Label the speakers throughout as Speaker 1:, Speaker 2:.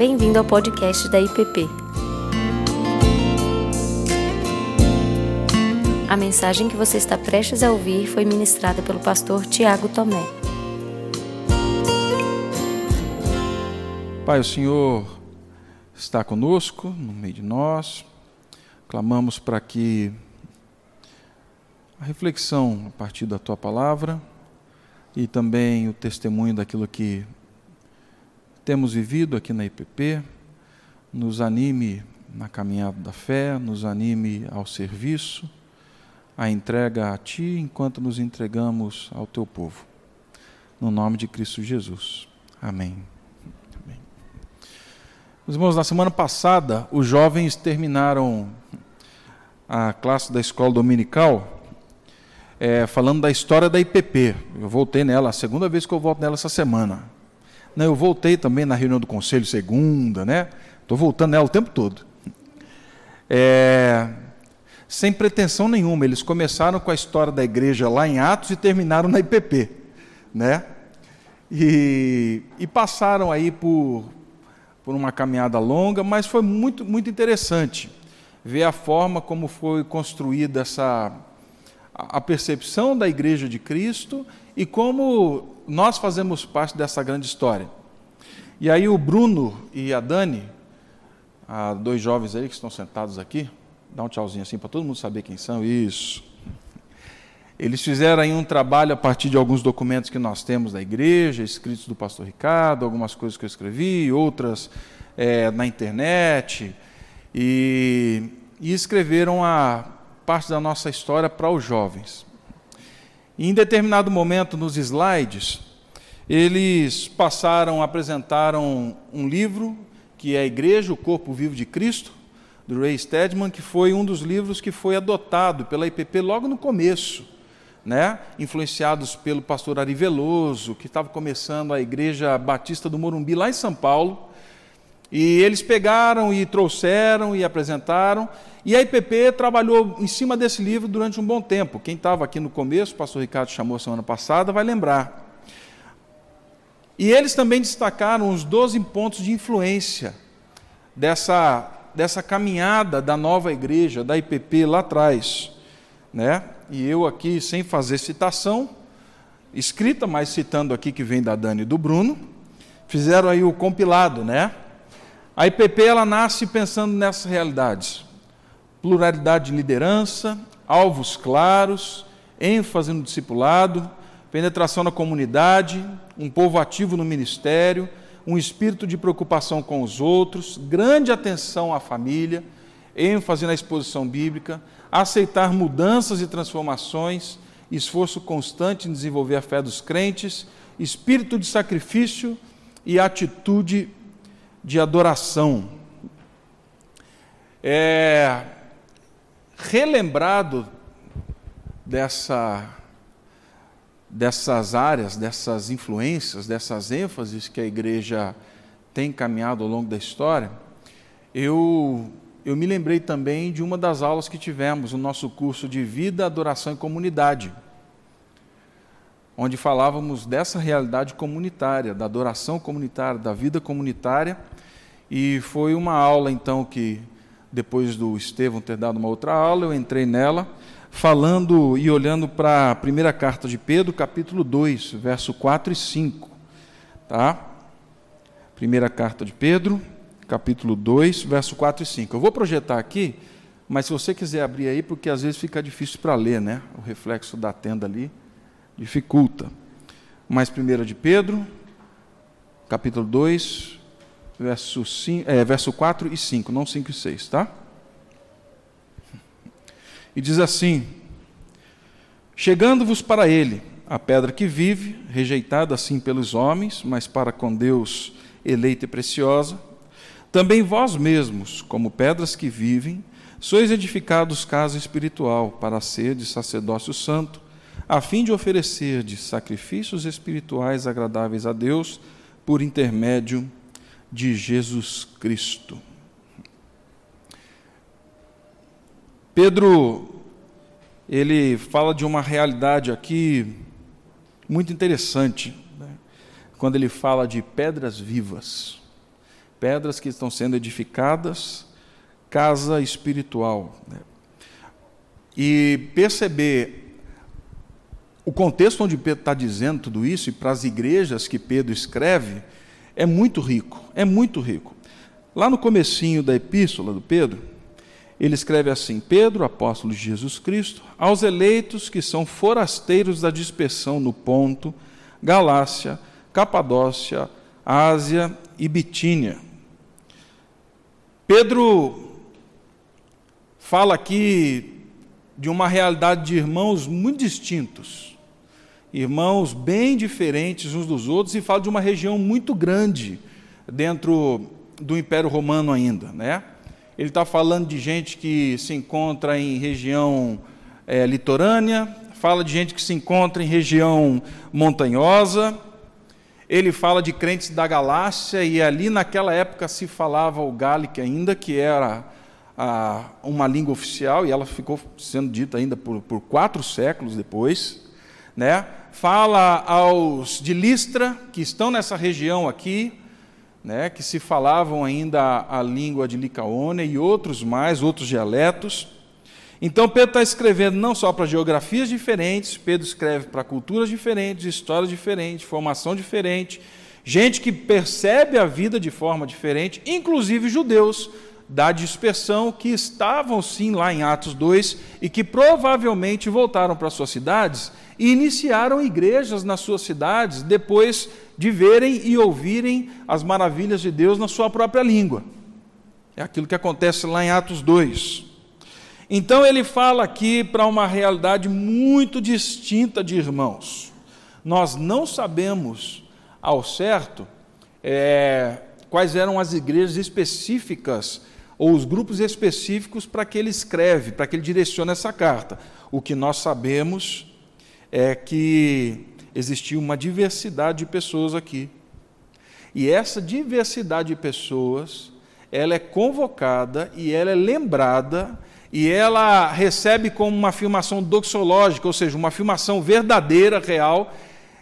Speaker 1: Bem-vindo ao podcast da IPP. A mensagem que você está prestes a ouvir foi ministrada pelo pastor Tiago Tomé.
Speaker 2: Pai, o Senhor está conosco, no meio de nós. Clamamos para que a reflexão a partir da tua palavra e também o testemunho daquilo que temos vivido aqui na IPP nos anime na caminhada da fé, nos anime ao serviço, à entrega a Ti enquanto nos entregamos ao Teu povo. No nome de Cristo Jesus. Amém. Amém. Meus irmãos, na semana passada, os jovens terminaram a classe da escola dominical é, falando da história da IPP. Eu voltei nela, a segunda vez que eu volto nela essa semana. Não, eu voltei também na reunião do conselho segunda, né? Estou voltando nela o tempo todo. É, sem pretensão nenhuma, eles começaram com a história da igreja lá em Atos e terminaram na IPP, né? E, e passaram aí por, por uma caminhada longa, mas foi muito, muito interessante ver a forma como foi construída essa a percepção da igreja de Cristo e como nós fazemos parte dessa grande história. E aí o Bruno e a Dani, dois jovens aí que estão sentados aqui, dá um tchauzinho assim para todo mundo saber quem são. Isso. Eles fizeram aí um trabalho a partir de alguns documentos que nós temos da igreja, escritos do pastor Ricardo, algumas coisas que eu escrevi, outras é, na internet, e, e escreveram a, parte da nossa história para os jovens. E em determinado momento nos slides, eles passaram, apresentaram um livro que é a Igreja, o Corpo Vivo de Cristo, do Ray Stedman, que foi um dos livros que foi adotado pela IPP logo no começo, né? influenciados pelo pastor Ari Veloso, que estava começando a Igreja Batista do Morumbi, lá em São Paulo. E eles pegaram e trouxeram e apresentaram, e a IPP trabalhou em cima desse livro durante um bom tempo. Quem estava aqui no começo, o pastor Ricardo chamou semana passada, vai lembrar. E eles também destacaram os 12 pontos de influência dessa, dessa caminhada da nova igreja, da IPP lá atrás. Né? E eu aqui, sem fazer citação, escrita, mas citando aqui que vem da Dani e do Bruno, fizeram aí o compilado, né? A IPP ela nasce pensando nessas realidades. Pluralidade de liderança, alvos claros, ênfase no discipulado, penetração na comunidade, um povo ativo no ministério, um espírito de preocupação com os outros, grande atenção à família, ênfase na exposição bíblica, aceitar mudanças e transformações, esforço constante em desenvolver a fé dos crentes, espírito de sacrifício e atitude de adoração. É, relembrado dessa, dessas áreas, dessas influências, dessas ênfases que a igreja tem caminhado ao longo da história, eu, eu me lembrei também de uma das aulas que tivemos no nosso curso de Vida, Adoração e Comunidade, onde falávamos dessa realidade comunitária, da adoração comunitária, da vida comunitária, e foi uma aula então que depois do Estevão ter dado uma outra aula, eu entrei nela, falando e olhando para a primeira carta de Pedro, capítulo 2, verso 4 e 5. Tá? Primeira carta de Pedro, capítulo 2, verso 4 e 5. Eu vou projetar aqui, mas se você quiser abrir aí, porque às vezes fica difícil para ler, né? O reflexo da tenda ali dificulta. Mas primeira de Pedro, capítulo 2, verso, 5, é, verso 4 e 5, não 5 e 6, tá? E diz assim: Chegando-vos para ele, a pedra que vive, rejeitada assim pelos homens, mas para com Deus eleita e preciosa, também vós mesmos, como pedras que vivem, sois edificados casa espiritual, para ser de sacerdócio santo, a fim de oferecer de sacrifícios espirituais agradáveis a Deus, por intermédio de Jesus Cristo. Pedro, ele fala de uma realidade aqui muito interessante, né? quando ele fala de pedras vivas. pedras que estão sendo edificadas, casa espiritual. Né? E perceber o contexto onde Pedro está dizendo tudo isso, e para as igrejas que Pedro escreve, é muito rico, é muito rico. Lá no comecinho da epístola do Pedro, ele escreve assim: Pedro, apóstolo de Jesus Cristo, aos eleitos que são forasteiros da dispersão no Ponto, Galácia, Capadócia, Ásia e Bitínia. Pedro fala aqui de uma realidade de irmãos muito distintos, irmãos bem diferentes uns dos outros, e fala de uma região muito grande dentro do Império Romano ainda, né? Ele está falando de gente que se encontra em região é, litorânea, fala de gente que se encontra em região montanhosa. Ele fala de crentes da Galácia, e ali naquela época se falava o gálico ainda, que era a, uma língua oficial, e ela ficou sendo dita ainda por, por quatro séculos depois. Né? Fala aos de Listra, que estão nessa região aqui, né, que se falavam ainda a língua de Licaônia e outros mais, outros dialetos. Então Pedro está escrevendo não só para geografias diferentes, Pedro escreve para culturas diferentes, histórias diferentes, formação diferente, gente que percebe a vida de forma diferente, inclusive judeus da dispersão que estavam sim lá em Atos 2 e que provavelmente voltaram para suas cidades e iniciaram igrejas nas suas cidades depois de verem e ouvirem as maravilhas de Deus na sua própria língua. É aquilo que acontece lá em Atos 2. Então ele fala aqui para uma realidade muito distinta de irmãos. Nós não sabemos ao certo é, quais eram as igrejas específicas ou os grupos específicos para que ele escreve, para que ele direcione essa carta. O que nós sabemos é que existia uma diversidade de pessoas aqui. E essa diversidade de pessoas, ela é convocada e ela é lembrada e ela recebe como uma afirmação doxológica, ou seja, uma afirmação verdadeira, real,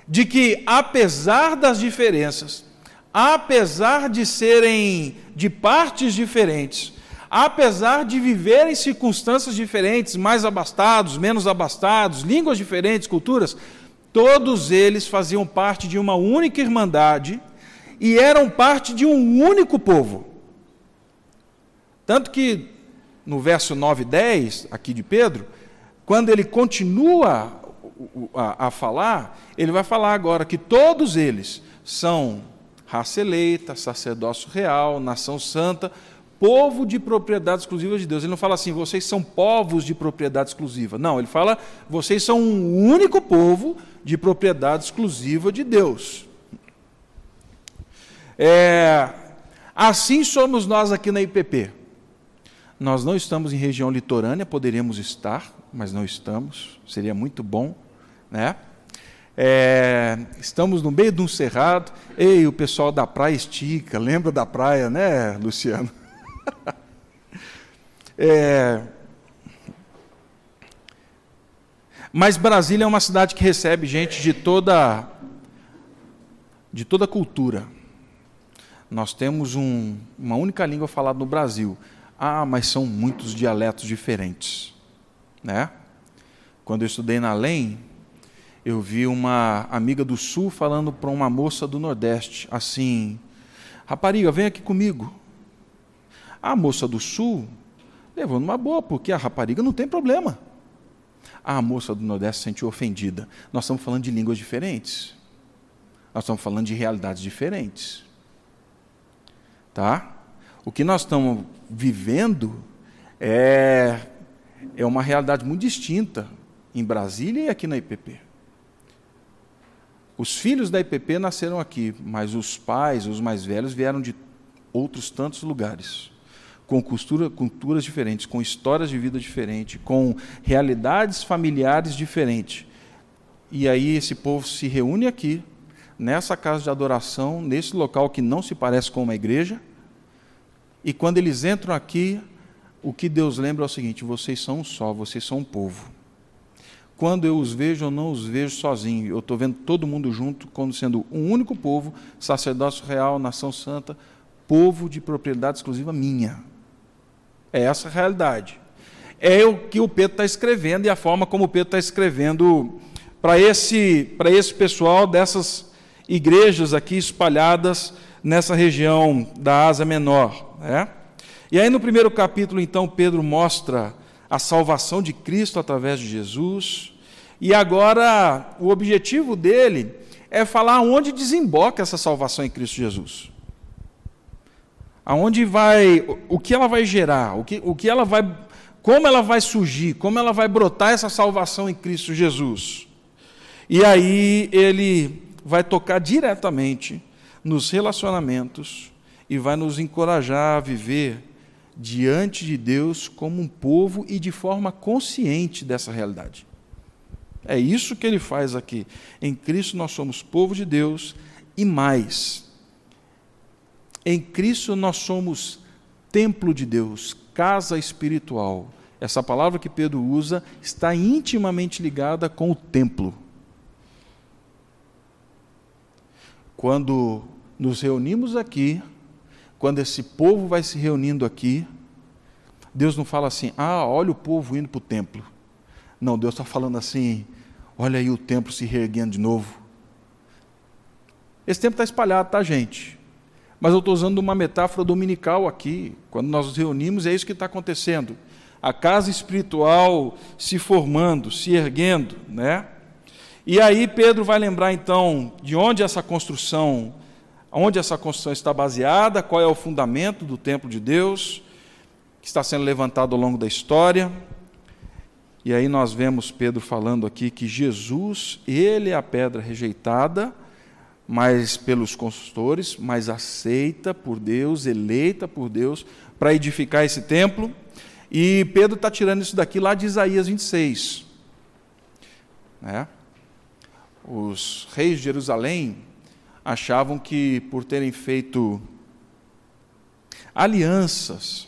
Speaker 2: de que apesar das diferenças, apesar de serem de partes diferentes, apesar de viverem circunstâncias diferentes, mais abastados, menos abastados, línguas diferentes, culturas, Todos eles faziam parte de uma única irmandade e eram parte de um único povo. Tanto que no verso 9 e 10, aqui de Pedro, quando ele continua a, a, falar, ele vai falar agora que todos eles são raça eleita, sacerdócio real, nação santa, povo de propriedade exclusiva de Deus. Ele não fala assim, vocês são povos de propriedade exclusiva. Não, ele fala, vocês são um único povo de propriedade exclusiva de Deus. É, assim somos nós aqui na IPP. Nós não estamos em região litorânea, poderíamos estar, mas não estamos, seria muito bom, né? É, estamos no meio de um cerrado, ei, o pessoal da praia estica, lembra da praia, né, Luciano? é, mas Brasília é uma cidade que recebe gente de toda de toda cultura. Nós temos um, uma única língua falada no Brasil. Ah, mas são muitos dialetos diferentes, né? Quando eu estudei na LEM, eu vi uma amiga do Sul falando para uma moça do Nordeste assim: Rapariga, vem aqui comigo. A moça do sul levou numa boa, porque a rapariga não tem problema. A moça do Nordeste se sentiu ofendida. Nós estamos falando de línguas diferentes. Nós estamos falando de realidades diferentes. Tá? O que nós estamos vivendo é, é uma realidade muito distinta em Brasília e aqui na IPP. Os filhos da IPP nasceram aqui, mas os pais, os mais velhos, vieram de outros tantos lugares com cultura, culturas diferentes, com histórias de vida diferentes, com realidades familiares diferentes. E aí esse povo se reúne aqui, nessa casa de adoração, nesse local que não se parece com uma igreja, e quando eles entram aqui, o que Deus lembra é o seguinte: vocês são um só, vocês são um povo. Quando eu os vejo, eu não os vejo sozinho, eu estou vendo todo mundo junto, como sendo um único povo, sacerdócio real, nação santa, povo de propriedade exclusiva minha. É essa a realidade. É o que o Pedro está escrevendo e a forma como o Pedro está escrevendo para esse, esse pessoal dessas igrejas aqui espalhadas nessa região da Ásia Menor. Né? E aí no primeiro capítulo, então, Pedro mostra a salvação de Cristo através de Jesus. E agora o objetivo dele é falar onde desemboca essa salvação em Cristo Jesus. Aonde vai, o que ela vai gerar, o que, o que ela vai, como ela vai surgir, como ela vai brotar essa salvação em Cristo Jesus. E aí ele vai tocar diretamente nos relacionamentos e vai nos encorajar a viver diante de Deus como um povo e de forma consciente dessa realidade. É isso que ele faz aqui. Em Cristo nós somos povo de Deus e mais. Em Cristo nós somos templo de Deus, casa espiritual. Essa palavra que Pedro usa está intimamente ligada com o templo. Quando nos reunimos aqui, quando esse povo vai se reunindo aqui, Deus não fala assim, ah, olha o povo indo para o templo. Não, Deus está falando assim, olha aí o templo se reerguendo de novo. Esse templo está espalhado, tá, gente? Mas eu estou usando uma metáfora dominical aqui. Quando nós nos reunimos, é isso que está acontecendo. A casa espiritual se formando, se erguendo, né? E aí Pedro vai lembrar então de onde essa construção onde essa construção está baseada, qual é o fundamento do templo de Deus, que está sendo levantado ao longo da história. E aí nós vemos Pedro falando aqui que Jesus, ele é a pedra rejeitada, mas pelos construtores, mas aceita por Deus, eleita por Deus para edificar esse templo. E Pedro está tirando isso daqui lá de Isaías 26. Né? Os reis de Jerusalém achavam que por terem feito alianças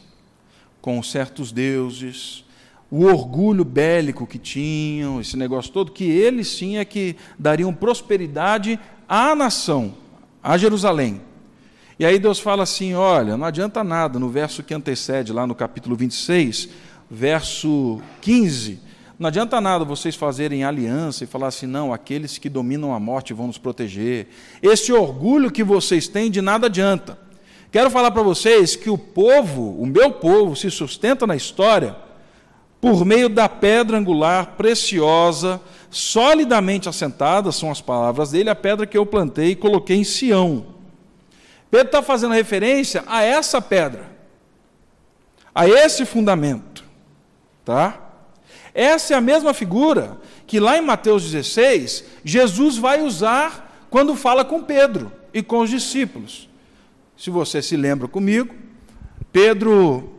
Speaker 2: com certos deuses, o orgulho bélico que tinham, esse negócio todo, que eles sim é que dariam prosperidade à nação, a Jerusalém. E aí Deus fala assim: olha, não adianta nada, no verso que antecede, lá no capítulo 26, verso 15 não adianta nada vocês fazerem aliança e falar assim, não, aqueles que dominam a morte vão nos proteger. Esse orgulho que vocês têm de nada adianta. Quero falar para vocês que o povo, o meu povo, se sustenta na história por meio da pedra angular preciosa, solidamente assentada, são as palavras dele, a pedra que eu plantei e coloquei em Sião. Pedro está fazendo referência a essa pedra, a esse fundamento, tá? Essa é a mesma figura que lá em Mateus 16, Jesus vai usar quando fala com Pedro e com os discípulos. Se você se lembra comigo, Pedro,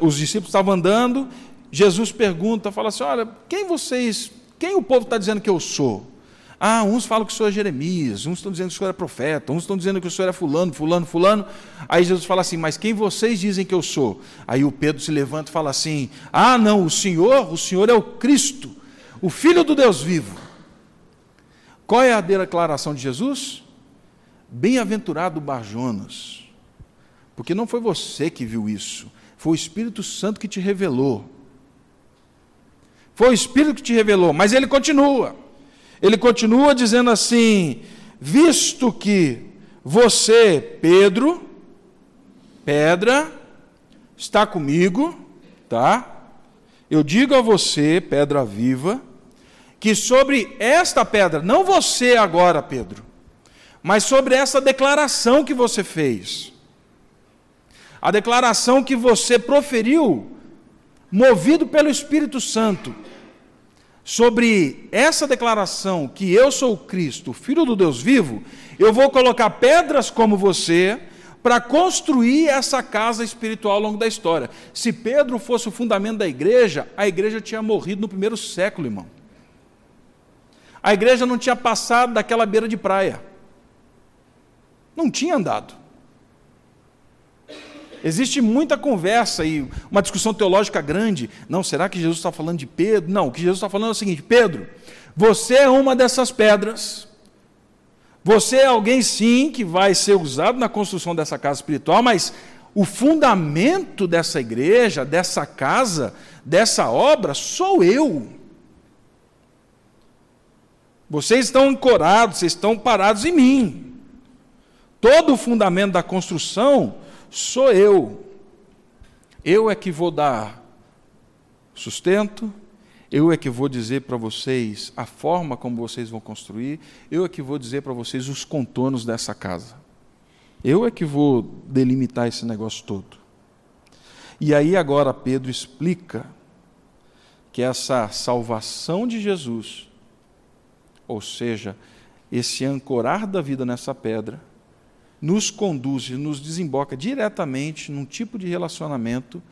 Speaker 2: os discípulos estavam andando, Jesus pergunta, fala assim: Olha, quem vocês, quem o povo está dizendo que eu sou? Ah, uns falam que o senhor é Jeremias, uns estão dizendo que o senhor é profeta, uns estão dizendo que o senhor é fulano, fulano, fulano. Aí Jesus fala assim: Mas quem vocês dizem que eu sou? Aí o Pedro se levanta e fala assim: Ah, não, o senhor, o senhor é o Cristo, o Filho do Deus vivo. Qual é a declaração de Jesus? Bem-aventurado Barjonas, porque não foi você que viu isso, foi o Espírito Santo que te revelou. Foi o Espírito que te revelou, mas ele continua. Ele continua dizendo assim: visto que você, Pedro, pedra, está comigo, tá? Eu digo a você, pedra viva, que sobre esta pedra, não você agora, Pedro, mas sobre essa declaração que você fez, a declaração que você proferiu, movido pelo Espírito Santo, sobre essa declaração que eu sou Cristo, filho do Deus vivo, eu vou colocar pedras como você para construir essa casa espiritual ao longo da história. Se Pedro fosse o fundamento da igreja, a igreja tinha morrido no primeiro século, irmão. A igreja não tinha passado daquela beira de praia. Não tinha andado. Existe muita conversa e uma discussão teológica grande. Não, será que Jesus está falando de Pedro? Não, o que Jesus está falando é o seguinte: Pedro, você é uma dessas pedras. Você é alguém, sim, que vai ser usado na construção dessa casa espiritual, mas o fundamento dessa igreja, dessa casa, dessa obra, sou eu. Vocês estão ancorados, vocês estão parados em mim. Todo o fundamento da construção sou eu. Eu é que vou dar sustento, eu é que vou dizer para vocês a forma como vocês vão construir, eu é que vou dizer para vocês os contornos dessa casa. Eu é que vou delimitar esse negócio todo. E aí agora Pedro explica que essa salvação de Jesus, ou seja, esse ancorar da vida nessa pedra, nos conduz nos desemboca diretamente num tipo de relacionamento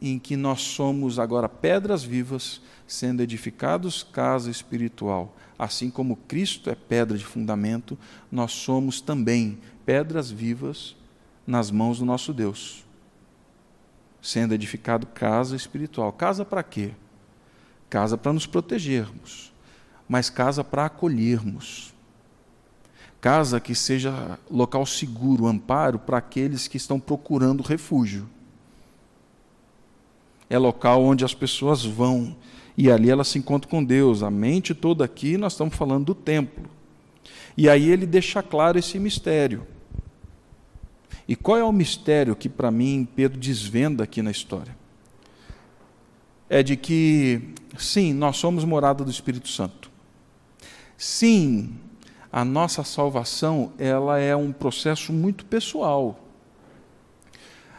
Speaker 2: em que nós somos agora pedras vivas, sendo edificados casa espiritual. Assim como Cristo é pedra de fundamento, nós somos também pedras vivas nas mãos do nosso Deus. Sendo edificado casa espiritual. Casa para quê? Casa para nos protegermos, mas casa para acolhermos. Casa que seja local seguro, amparo para aqueles que estão procurando refúgio. É local onde as pessoas vão e ali elas se encontram com Deus. A mente toda aqui, nós estamos falando do templo. E aí ele deixa claro esse mistério. E qual é o mistério que, para mim, Pedro desvenda aqui na história? É de que, sim, nós somos morada do Espírito Santo. Sim, a nossa salvação ela é um processo muito pessoal.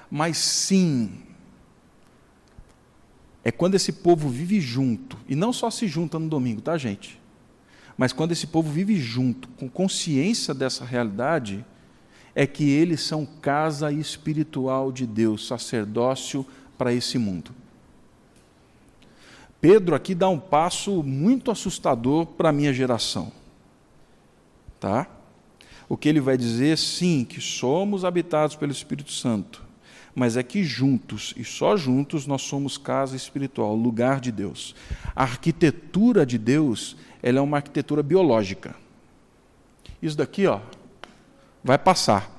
Speaker 2: Mas sim, é quando esse povo vive junto, e não só se junta no domingo, tá, gente? Mas quando esse povo vive junto, com consciência dessa realidade, é que eles são casa espiritual de Deus, sacerdócio para esse mundo. Pedro aqui dá um passo muito assustador para a minha geração. Tá? O que ele vai dizer, sim, que somos habitados pelo Espírito Santo, mas é que juntos, e só juntos, nós somos casa espiritual, lugar de Deus. A arquitetura de Deus, ela é uma arquitetura biológica. Isso daqui, ó, vai passar.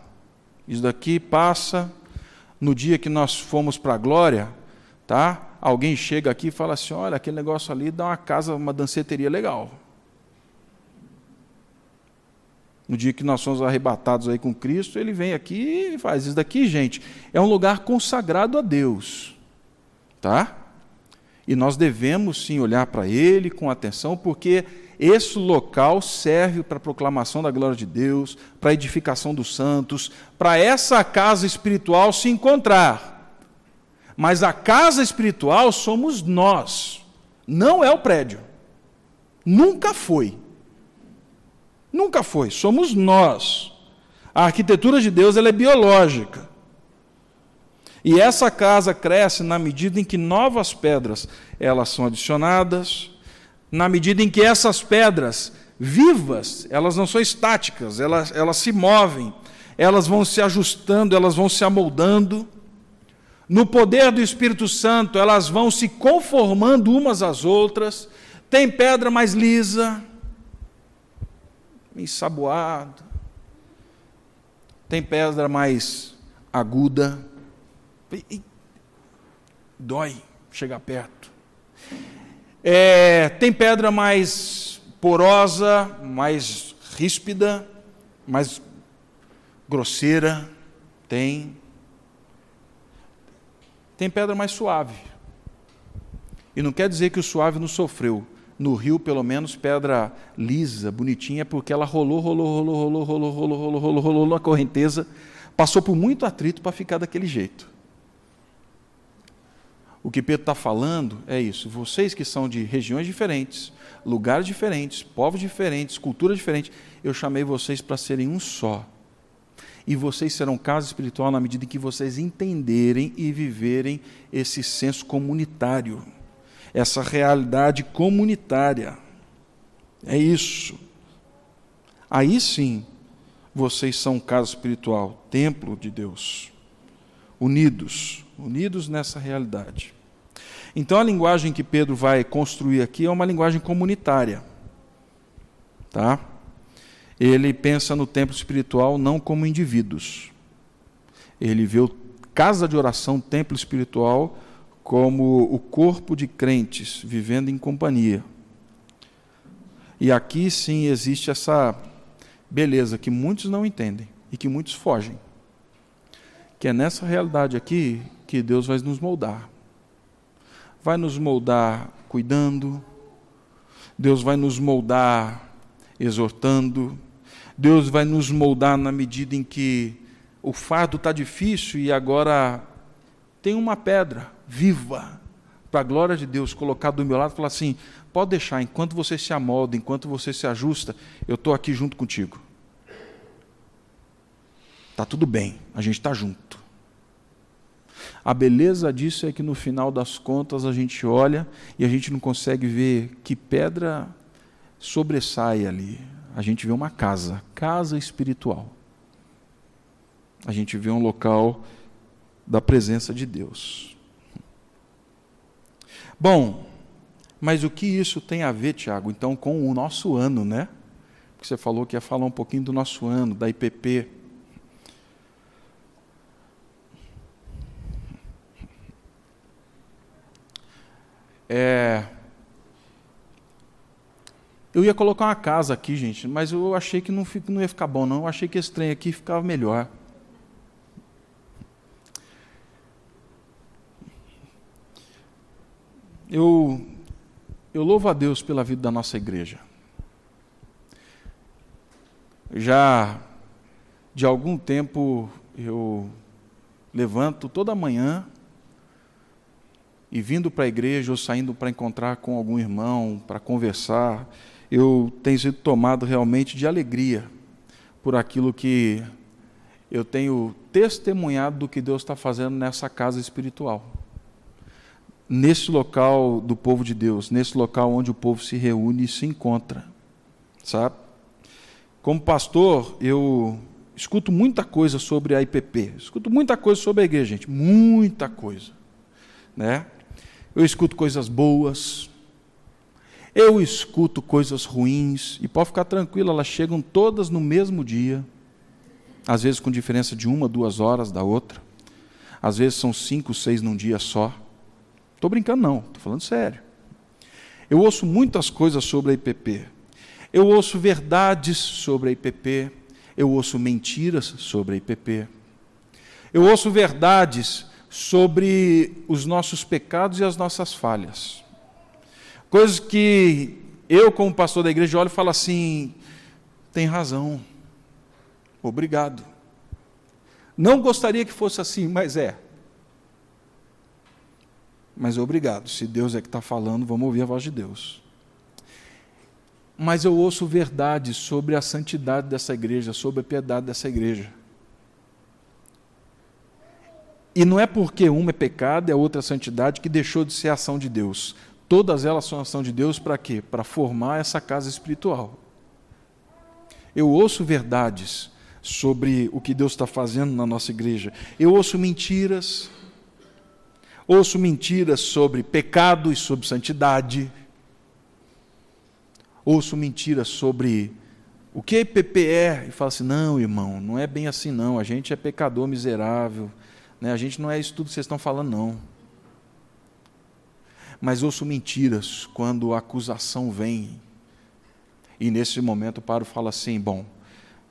Speaker 2: Isso daqui passa. No dia que nós fomos para a glória, tá? Alguém chega aqui e fala assim: olha, aquele negócio ali dá uma casa, uma danceteria legal. No dia que nós somos arrebatados aí com Cristo, ele vem aqui e faz isso daqui, gente, é um lugar consagrado a Deus. Tá? E nós devemos sim olhar para ele com atenção, porque esse local serve para a proclamação da glória de Deus, para a edificação dos santos, para essa casa espiritual se encontrar. Mas a casa espiritual somos nós, não é o prédio. Nunca foi. Nunca foi, somos nós. A arquitetura de Deus ela é biológica. E essa casa cresce na medida em que novas pedras elas são adicionadas, na medida em que essas pedras vivas, elas não são estáticas, elas, elas se movem, elas vão se ajustando, elas vão se amoldando. No poder do Espírito Santo, elas vão se conformando umas às outras. Tem pedra mais lisa, ensaboado. Tem pedra mais aguda. E, dói chegar perto. É, tem pedra mais porosa, mais ríspida, mais grosseira. Tem. Tem pedra mais suave. E não quer dizer que o suave não sofreu no rio, pelo menos, pedra lisa, bonitinha, porque ela rolou, rolou, rolou, rolou, rolou, rolou, rolou, rolou, rolou na correnteza, passou por muito atrito para ficar daquele jeito. O que Pedro está falando é isso. Vocês que são de regiões diferentes, lugares diferentes, povos diferentes, culturas diferentes, eu chamei vocês para serem um só. E vocês serão casa espiritual na medida em que vocês entenderem e viverem esse senso comunitário essa realidade comunitária. É isso. Aí sim, vocês são casa espiritual, templo de Deus. Unidos, unidos nessa realidade. Então a linguagem que Pedro vai construir aqui é uma linguagem comunitária. Tá? ele pensa no templo espiritual não como indivíduos. Ele vê o casa de oração, templo espiritual, como o corpo de crentes vivendo em companhia. E aqui sim existe essa beleza que muitos não entendem e que muitos fogem. Que é nessa realidade aqui que Deus vai nos moldar. Vai nos moldar cuidando, Deus vai nos moldar exortando, Deus vai nos moldar na medida em que o fardo está difícil e agora tem uma pedra viva para a glória de Deus colocada do meu lado e falar assim: pode deixar, enquanto você se amolda, enquanto você se ajusta, eu estou aqui junto contigo. Está tudo bem, a gente está junto. A beleza disso é que no final das contas a gente olha e a gente não consegue ver que pedra sobressai ali. A gente vê uma casa, casa espiritual. A gente vê um local da presença de Deus. Bom, mas o que isso tem a ver, Tiago, então, com o nosso ano, né? Porque você falou que ia falar um pouquinho do nosso ano, da IPP. É, eu ia colocar uma casa aqui, gente, mas eu achei que não, não ia ficar bom, não. Eu achei que esse trem aqui ficava melhor. Eu, eu louvo a Deus pela vida da nossa igreja. Já de algum tempo eu levanto toda manhã e vindo para a igreja ou saindo para encontrar com algum irmão, para conversar, eu tenho sido tomado realmente de alegria por aquilo que eu tenho testemunhado do que Deus está fazendo nessa casa espiritual. Nesse local do povo de Deus, nesse local onde o povo se reúne e se encontra, sabe? Como pastor, eu escuto muita coisa sobre a IPP, escuto muita coisa sobre a igreja, gente, muita coisa, né? Eu escuto coisas boas, eu escuto coisas ruins, e pode ficar tranquilo, elas chegam todas no mesmo dia, às vezes com diferença de uma, duas horas da outra, às vezes são cinco, seis num dia só. Estou brincando, não, estou falando sério. Eu ouço muitas coisas sobre a IPP. Eu ouço verdades sobre a IPP. Eu ouço mentiras sobre a IPP. Eu ouço verdades sobre os nossos pecados e as nossas falhas. Coisas que eu, como pastor da igreja, olho e falo assim: tem razão, obrigado. Não gostaria que fosse assim, mas é. Mas obrigado, se Deus é que está falando, vamos ouvir a voz de Deus. Mas eu ouço verdades sobre a santidade dessa igreja, sobre a piedade dessa igreja. E não é porque uma é pecado e a outra é santidade que deixou de ser ação de Deus. Todas elas são ação de Deus para quê? Para formar essa casa espiritual. Eu ouço verdades sobre o que Deus está fazendo na nossa igreja. Eu ouço mentiras. Ouço mentiras sobre pecado e sobre santidade. Ouço mentiras sobre o que a IPP é. E falo assim: não, irmão, não é bem assim, não. A gente é pecador miserável. Né? A gente não é isso tudo que vocês estão falando, não mas ouço mentiras quando a acusação vem. E nesse momento paro e falo assim: bom,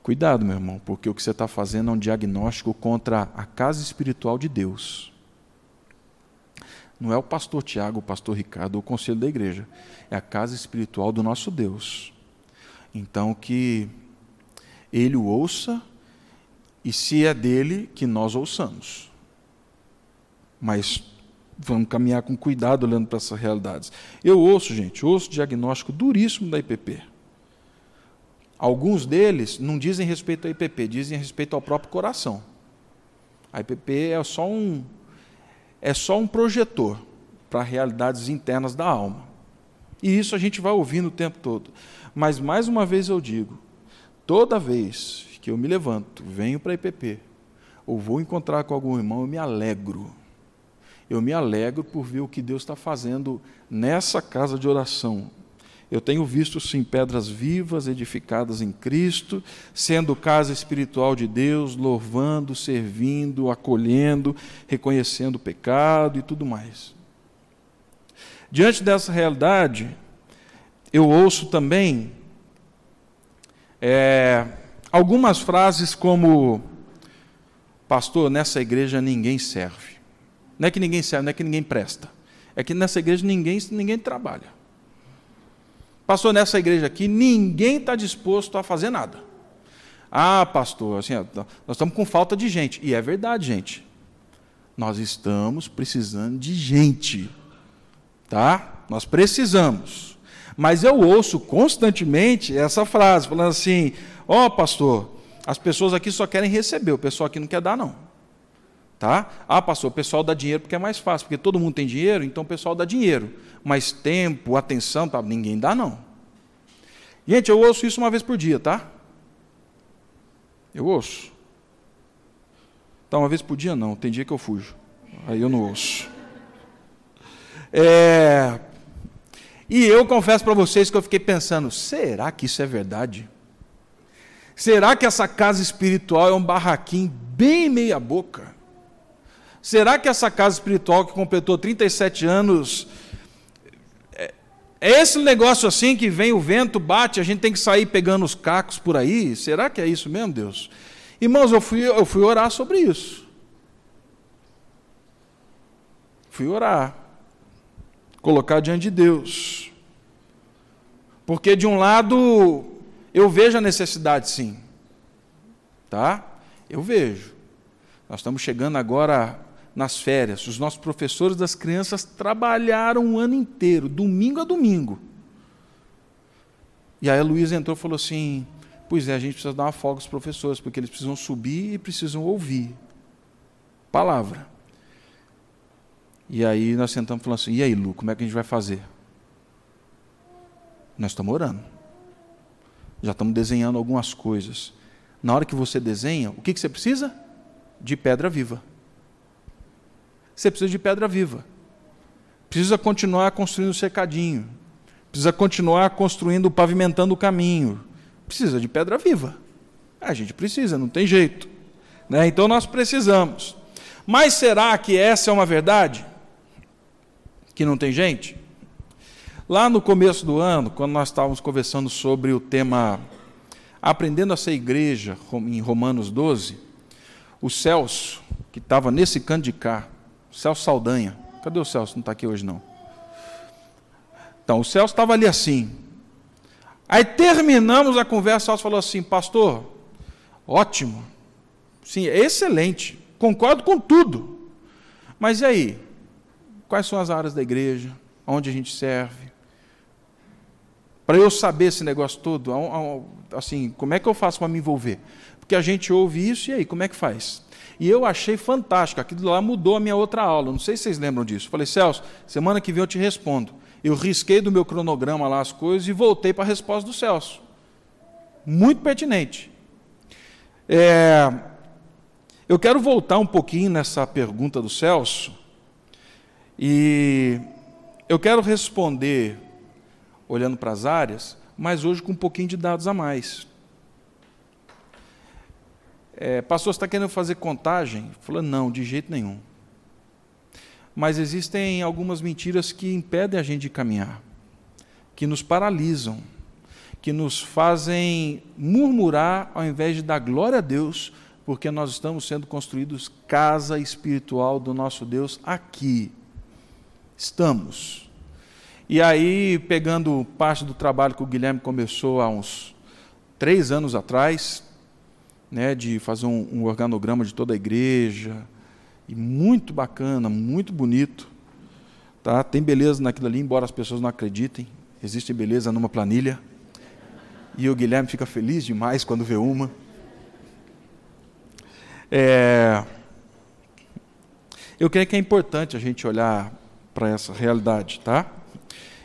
Speaker 2: cuidado, meu irmão, porque o que você está fazendo é um diagnóstico contra a casa espiritual de Deus. Não é o pastor Tiago, o pastor Ricardo o conselho da igreja. É a casa espiritual do nosso Deus. Então, que ele o ouça e, se é dele, que nós ouçamos. Mas Vamos caminhar com cuidado olhando para essas realidades. Eu ouço, gente, ouço diagnóstico duríssimo da IPP. Alguns deles não dizem respeito à IPP, dizem respeito ao próprio coração. A IPP é só um é só um projetor para realidades internas da alma. E isso a gente vai ouvindo o tempo todo. Mas mais uma vez eu digo, toda vez que eu me levanto, venho para a IPP, ou vou encontrar com algum irmão, eu me alegro eu me alegro por ver o que Deus está fazendo nessa casa de oração. Eu tenho visto, sim, pedras vivas edificadas em Cristo, sendo casa espiritual de Deus, louvando, servindo, acolhendo, reconhecendo o pecado e tudo mais. Diante dessa realidade, eu ouço também é, algumas frases como: Pastor, nessa igreja ninguém serve. Não é que ninguém serve, não é que ninguém presta. É que nessa igreja ninguém, ninguém trabalha. Pastor, nessa igreja aqui, ninguém está disposto a fazer nada. Ah, pastor, assim, nós estamos com falta de gente. E é verdade, gente. Nós estamos precisando de gente. Tá? Nós precisamos. Mas eu ouço constantemente essa frase, falando assim: Ó, oh, pastor, as pessoas aqui só querem receber, o pessoal aqui não quer dar, não. Tá? Ah, pastor, o pessoal dá dinheiro porque é mais fácil, porque todo mundo tem dinheiro, então o pessoal dá dinheiro. Mas tempo, atenção, tá, ninguém dá, não. Gente, eu ouço isso uma vez por dia, tá? Eu ouço. Tá, uma vez por dia não, tem dia que eu fujo. Aí eu não ouço. É... E eu confesso para vocês que eu fiquei pensando: será que isso é verdade? Será que essa casa espiritual é um barraquinho bem meia-boca? Será que essa casa espiritual que completou 37 anos é, é esse negócio assim que vem o vento, bate, a gente tem que sair pegando os cacos por aí? Será que é isso mesmo, Deus? Irmãos, eu fui, eu fui orar sobre isso. Fui orar. Colocar diante de Deus. Porque de um lado eu vejo a necessidade sim. Tá? Eu vejo. Nós estamos chegando agora nas férias. Os nossos professores das crianças trabalharam o ano inteiro, domingo a domingo. E aí a Luísa entrou e falou assim: Pois é, a gente precisa dar uma folga aos professores, porque eles precisam subir e precisam ouvir palavra. E aí nós sentamos e falamos assim: E aí, Lu, como é que a gente vai fazer? Nós estamos orando. Já estamos desenhando algumas coisas. Na hora que você desenha, o que, que você precisa? De pedra viva você precisa de pedra viva. Precisa continuar construindo o cercadinho. Precisa continuar construindo, pavimentando o caminho. Precisa de pedra viva. A gente precisa, não tem jeito. Né? Então nós precisamos. Mas será que essa é uma verdade? Que não tem gente? Lá no começo do ano, quando nós estávamos conversando sobre o tema Aprendendo a ser igreja, em Romanos 12, o Celso, que estava nesse canto de cá, Celso Saldanha. Cadê o Celso? Não está aqui hoje, não. Então, o Celso estava ali assim. Aí terminamos a conversa, o Celso falou assim, pastor, ótimo. Sim, excelente. Concordo com tudo. Mas e aí? Quais são as áreas da igreja? Onde a gente serve? Para eu saber esse negócio todo, assim, como é que eu faço para me envolver? Porque a gente ouve isso e aí, como é que faz? E eu achei fantástico. Aquilo lá mudou a minha outra aula. Não sei se vocês lembram disso. Falei, Celso, semana que vem eu te respondo. Eu risquei do meu cronograma lá as coisas e voltei para a resposta do Celso. Muito pertinente. É, eu quero voltar um pouquinho nessa pergunta do Celso. E eu quero responder olhando para as áreas, mas hoje com um pouquinho de dados a mais. É, pastor, você está querendo fazer contagem? Falou, não, de jeito nenhum. Mas existem algumas mentiras que impedem a gente de caminhar, que nos paralisam, que nos fazem murmurar ao invés de dar glória a Deus, porque nós estamos sendo construídos casa espiritual do nosso Deus aqui. Estamos. E aí, pegando parte do trabalho que o Guilherme começou há uns três anos atrás, né, de fazer um, um organograma de toda a igreja, e muito bacana, muito bonito. Tá? Tem beleza naquilo ali, embora as pessoas não acreditem. Existe beleza numa planilha. E o Guilherme fica feliz demais quando vê uma. É... Eu creio que é importante a gente olhar para essa realidade, tá?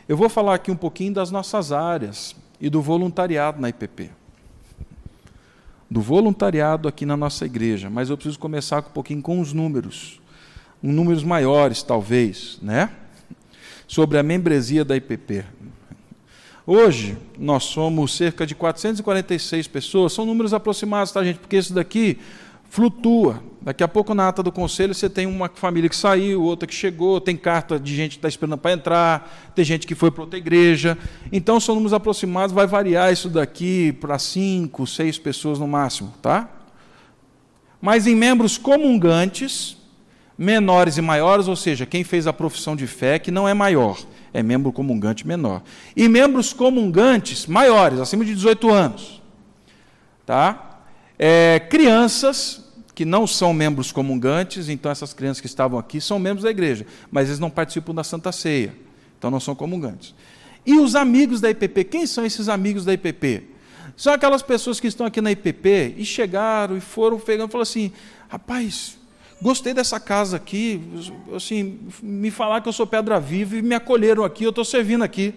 Speaker 2: Eu vou falar aqui um pouquinho das nossas áreas e do voluntariado na IPP do voluntariado aqui na nossa igreja, mas eu preciso começar um pouquinho com os números, números maiores talvez, né? Sobre a membresia da IPP. Hoje, nós somos cerca de 446 pessoas, são números aproximados, tá, gente? Porque isso daqui flutua. Daqui a pouco, na ata do conselho, você tem uma família que saiu, outra que chegou, tem carta de gente que está esperando para entrar, tem gente que foi para outra igreja. Então, são números aproximados, vai variar isso daqui para cinco, seis pessoas no máximo, tá? Mas em membros comungantes, menores e maiores, ou seja, quem fez a profissão de fé que não é maior, é membro comungante menor. E membros comungantes maiores, acima de 18 anos. Tá? É, crianças que não são membros comungantes, então essas crianças que estavam aqui são membros da igreja, mas eles não participam da Santa Ceia, então não são comungantes. E os amigos da IPP, quem são esses amigos da IPP? São aquelas pessoas que estão aqui na IPP e chegaram e foram pegando e falaram assim: rapaz, gostei dessa casa aqui, assim, me falar que eu sou pedra viva e me acolheram aqui, eu estou servindo aqui.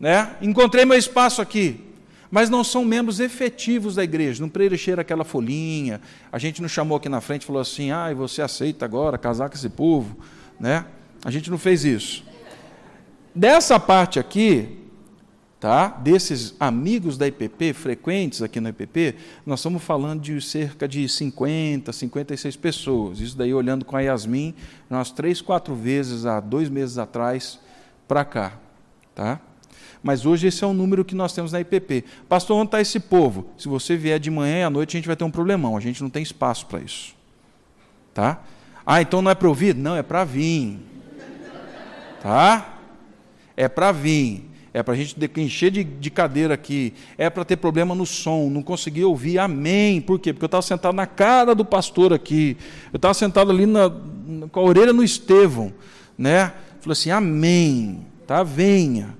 Speaker 2: Né? Encontrei meu espaço aqui. Mas não são membros efetivos da igreja, não preencheram aquela folhinha. A gente não chamou aqui na frente e falou assim: ah, você aceita agora casar com esse povo? Né? A gente não fez isso. Dessa parte aqui, tá? desses amigos da IPP, frequentes aqui no IPP, nós estamos falando de cerca de 50, 56 pessoas. Isso daí olhando com a Yasmin, nós três, quatro vezes há dois meses atrás para cá. Tá? Mas hoje esse é o número que nós temos na IPP. Pastor, onde está esse povo? Se você vier de manhã e à noite, a gente vai ter um problemão. A gente não tem espaço para isso. Tá? Ah, então não é para ouvir? Não, é para vir. Tá? É para vir é para a gente encher de, de cadeira aqui, é para ter problema no som, não conseguir ouvir, amém. Por quê? Porque eu estava sentado na cara do pastor aqui, eu estava sentado ali na, com a orelha no Estevão, né? Falei assim, amém, tá? Venha,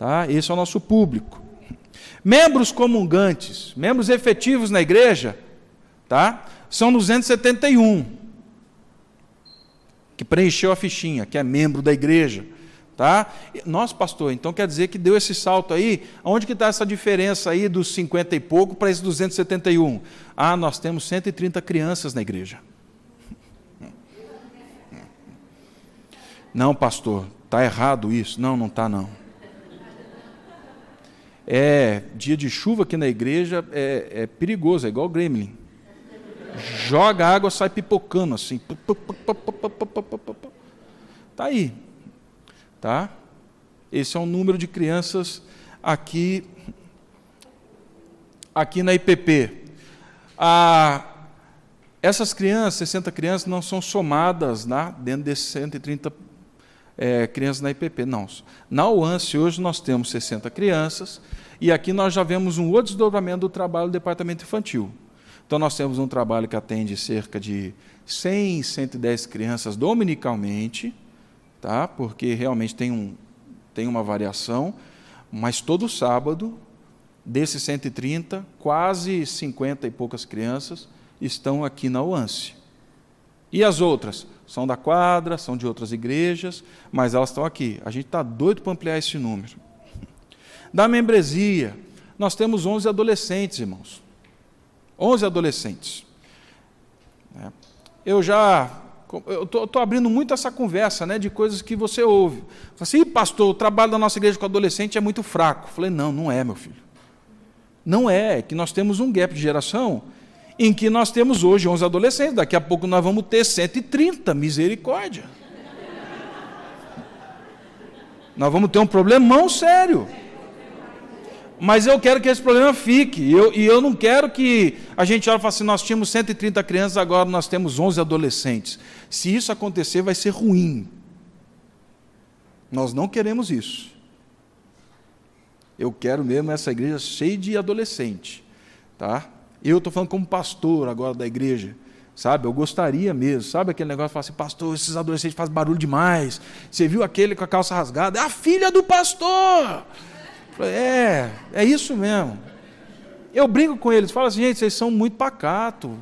Speaker 2: tá? Esse é o nosso público. Membros comungantes, membros efetivos na igreja, tá? São 271 que preencheu a fichinha, que é membro da igreja. Tá? Nossa, pastor, então quer dizer que deu esse salto aí? Onde que está essa diferença aí dos 50 e pouco para esses 271? Ah, nós temos 130 crianças na igreja. Não, pastor, está errado isso. Não, não está não. É, dia de chuva aqui na igreja é, é perigoso, é igual gremlin. Joga água, sai pipocando assim. Está aí. Tá? Esse é o número de crianças aqui, aqui na IPP. Ah, essas crianças, 60 crianças, não são somadas né, dentro desses 130 é, crianças na IPP. Não. Na UANSE, hoje, nós temos 60 crianças, e aqui nós já vemos um outro desdobramento do trabalho do departamento infantil. Então, nós temos um trabalho que atende cerca de 100, 110 crianças dominicalmente, tá? porque realmente tem, um, tem uma variação, mas todo sábado, desses 130, quase 50 e poucas crianças estão aqui na UANSE. E as outras? São da quadra, são de outras igrejas, mas elas estão aqui. A gente está doido para ampliar esse número. Da membresia, nós temos 11 adolescentes, irmãos. 11 adolescentes. É. Eu já eu estou abrindo muito essa conversa né, de coisas que você ouve. Fala assim, pastor, o trabalho da nossa igreja com adolescente é muito fraco. Eu falei, não, não é, meu filho. Não é, é que nós temos um gap de geração em que nós temos hoje 11 adolescentes, daqui a pouco nós vamos ter 130, misericórdia. Nós vamos ter um problemão sério. Mas eu quero que esse problema fique. E eu, e eu não quero que a gente olhe e fale assim: nós tínhamos 130 crianças, agora nós temos 11 adolescentes. Se isso acontecer, vai ser ruim. Nós não queremos isso. Eu quero mesmo essa igreja cheia de adolescente. Tá? Eu estou falando como pastor agora da igreja. Sabe, eu gostaria mesmo, sabe aquele negócio de falar assim, pastor, esses adolescentes fazem barulho demais. Você viu aquele com a calça rasgada? É a filha do pastor! É, é isso mesmo. Eu brinco com eles, falo assim, gente, vocês são muito pacato.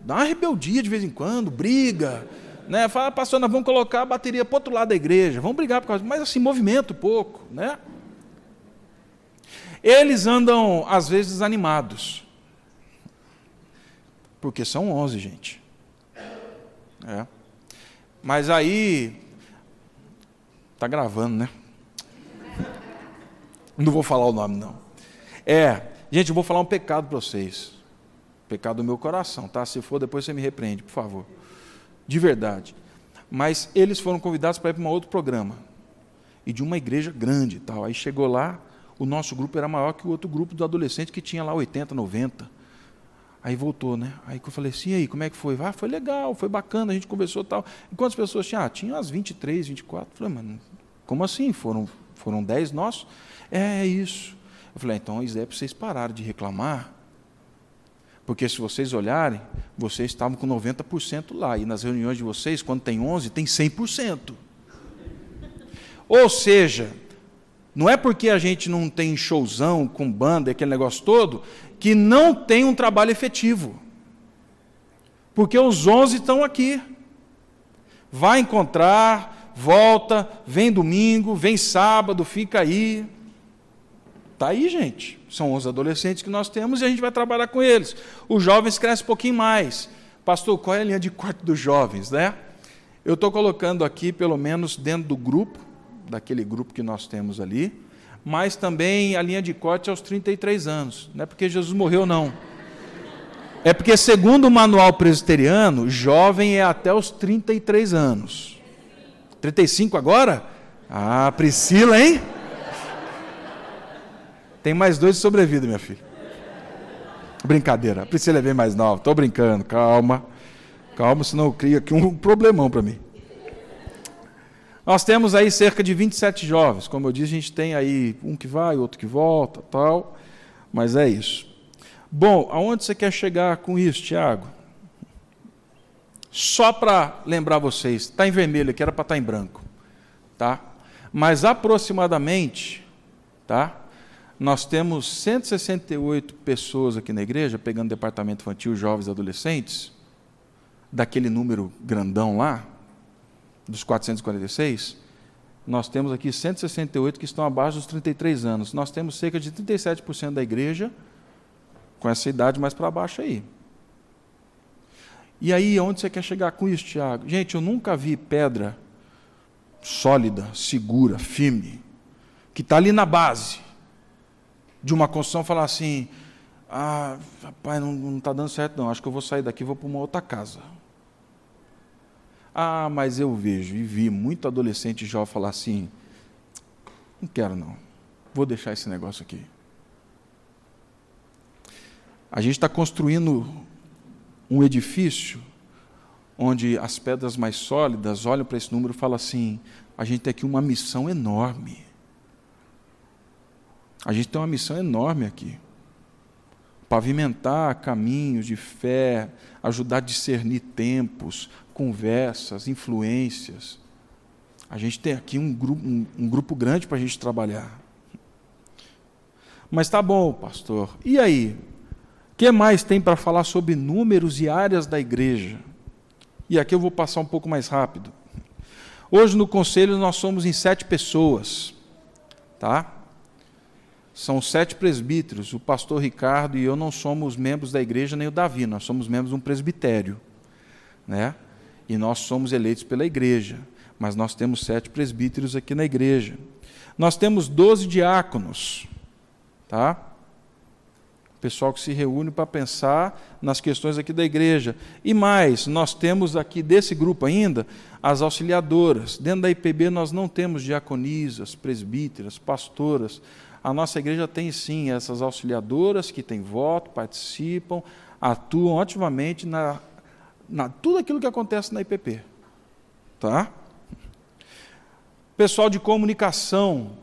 Speaker 2: Dá uma rebeldia de vez em quando, briga. Né? Fala, pastor, nós vamos colocar a bateria para outro lado da igreja, vamos brigar por causa mas assim, movimento pouco. Né? Eles andam, às vezes, desanimados. Porque são 11, gente. É. Mas aí. Está gravando, né? Não vou falar o nome, não. É, gente, eu vou falar um pecado para vocês. Pecado do meu coração, tá? Se for, depois você me repreende, por favor. De verdade. Mas eles foram convidados para ir para um outro programa. E de uma igreja grande tal. Aí chegou lá, o nosso grupo era maior que o outro grupo do adolescente que tinha lá 80, 90. Aí voltou, né? Aí eu falei assim, e aí, como é que foi? Ah, foi legal, foi bacana, a gente conversou tal. E quantas pessoas tinha? Ah, tinha umas 23, 24. Eu falei, mano, como assim? Foram, foram 10 nossos? É, é isso. Eu falei, ah, então isso é para vocês pararem de reclamar. Porque se vocês olharem, vocês estavam com 90% lá. E nas reuniões de vocês, quando tem 11, tem 100%. Ou seja, não é porque a gente não tem showzão com banda, aquele negócio todo, que não tem um trabalho efetivo. Porque os 11 estão aqui. Vai encontrar, volta, vem domingo, vem sábado, fica aí. Está aí, gente. São 11 adolescentes que nós temos e a gente vai trabalhar com eles. Os jovens crescem um pouquinho mais. Pastor, qual é a linha de corte dos jovens, né? Eu estou colocando aqui, pelo menos dentro do grupo, daquele grupo que nós temos ali, mas também a linha de corte aos 33 anos. Não é porque Jesus morreu, não. É porque, segundo o manual presbiteriano, jovem é até os 33 anos. 35 agora? Ah, Priscila, hein? Tem mais dois de sobrevida, minha filha. Brincadeira. A Priscila é bem mais nova. Estou brincando. Calma. Calma, senão cria aqui um problemão para mim. Nós temos aí cerca de 27 jovens. Como eu disse, a gente tem aí um que vai, outro que volta, tal. Mas é isso. Bom, aonde você quer chegar com isso, Tiago? Só para lembrar vocês, está em vermelho aqui, era para estar tá em branco. Tá? Mas aproximadamente, tá? Nós temos 168 pessoas aqui na igreja, pegando departamento infantil, jovens e adolescentes, daquele número grandão lá, dos 446, nós temos aqui 168 que estão abaixo dos 33 anos. Nós temos cerca de 37% da igreja com essa idade mais para baixo aí. E aí, onde você quer chegar com isso, Tiago? Gente, eu nunca vi pedra sólida, segura, firme, que está ali na base de uma construção falar assim: ah, rapaz, não está dando certo, não, acho que eu vou sair daqui e vou para uma outra casa. Ah, mas eu vejo e vi muito adolescente jovem falar assim: não quero não, vou deixar esse negócio aqui. A gente está construindo um edifício onde as pedras mais sólidas olham para esse número e falam assim: a gente tem aqui uma missão enorme. A gente tem uma missão enorme aqui. Pavimentar caminhos de fé, ajudar a discernir tempos, conversas, influências. A gente tem aqui um grupo, um, um grupo grande para a gente trabalhar. Mas tá bom, pastor. E aí? O que mais tem para falar sobre números e áreas da igreja? E aqui eu vou passar um pouco mais rápido. Hoje no conselho nós somos em sete pessoas, tá? São sete presbíteros. O pastor Ricardo e eu não somos membros da igreja nem o Davi. Nós somos membros de um presbitério, né? e nós somos eleitos pela igreja, mas nós temos sete presbíteros aqui na igreja. Nós temos doze diáconos, tá? Pessoal que se reúne para pensar nas questões aqui da igreja. E mais, nós temos aqui desse grupo ainda as auxiliadoras. Dentro da IPB nós não temos diaconisas, presbíteras, pastoras. A nossa igreja tem sim essas auxiliadoras que têm voto, participam, atuam ativamente na na, tudo aquilo que acontece na IPP. Tá? Pessoal de comunicação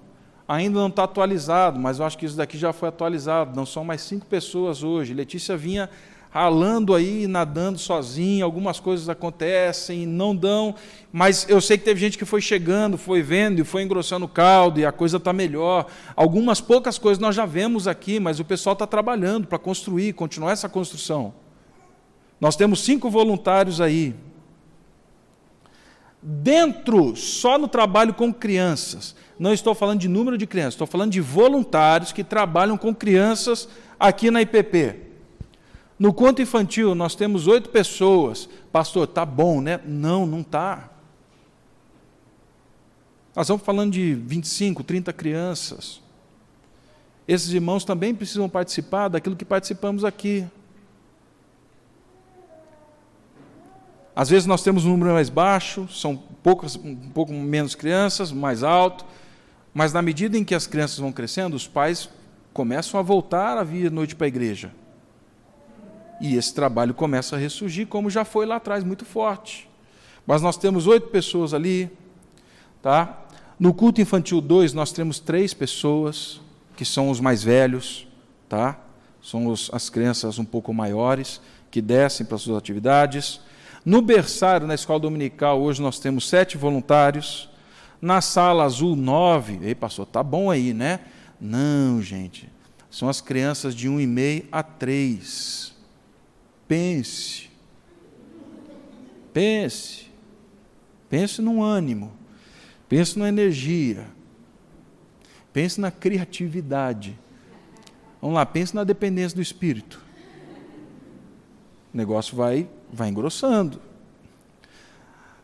Speaker 2: ainda não está atualizado, mas eu acho que isso daqui já foi atualizado. Não são mais cinco pessoas hoje. Letícia vinha ralando aí, nadando sozinha, algumas coisas acontecem, não dão, mas eu sei que teve gente que foi chegando, foi vendo e foi engrossando o caldo e a coisa está melhor. Algumas poucas coisas nós já vemos aqui, mas o pessoal está trabalhando para construir, continuar essa construção. Nós temos cinco voluntários aí. Dentro, só no trabalho com crianças, não estou falando de número de crianças, estou falando de voluntários que trabalham com crianças aqui na IPP. No conto infantil, nós temos oito pessoas. Pastor, tá bom, né? Não, não tá. Nós estamos falando de 25, 30 crianças. esses irmãos também precisam participar daquilo que participamos aqui. Às vezes nós temos um número mais baixo, são poucas, um pouco menos crianças, mais alto, mas na medida em que as crianças vão crescendo, os pais começam a voltar a vir à noite para a igreja. E esse trabalho começa a ressurgir, como já foi lá atrás, muito forte. Mas nós temos oito pessoas ali, tá? No culto infantil 2, nós temos três pessoas, que são os mais velhos, tá? São os, as crianças um pouco maiores, que descem para suas atividades. No berçário, na escola dominical, hoje nós temos sete voluntários. Na sala azul, nove. Ei, pastor, tá bom aí, né? Não, gente. São as crianças de um e meio a três. Pense. Pense. Pense no ânimo. Pense na energia. Pense na criatividade. Vamos lá, pense na dependência do Espírito. O negócio vai, vai engrossando.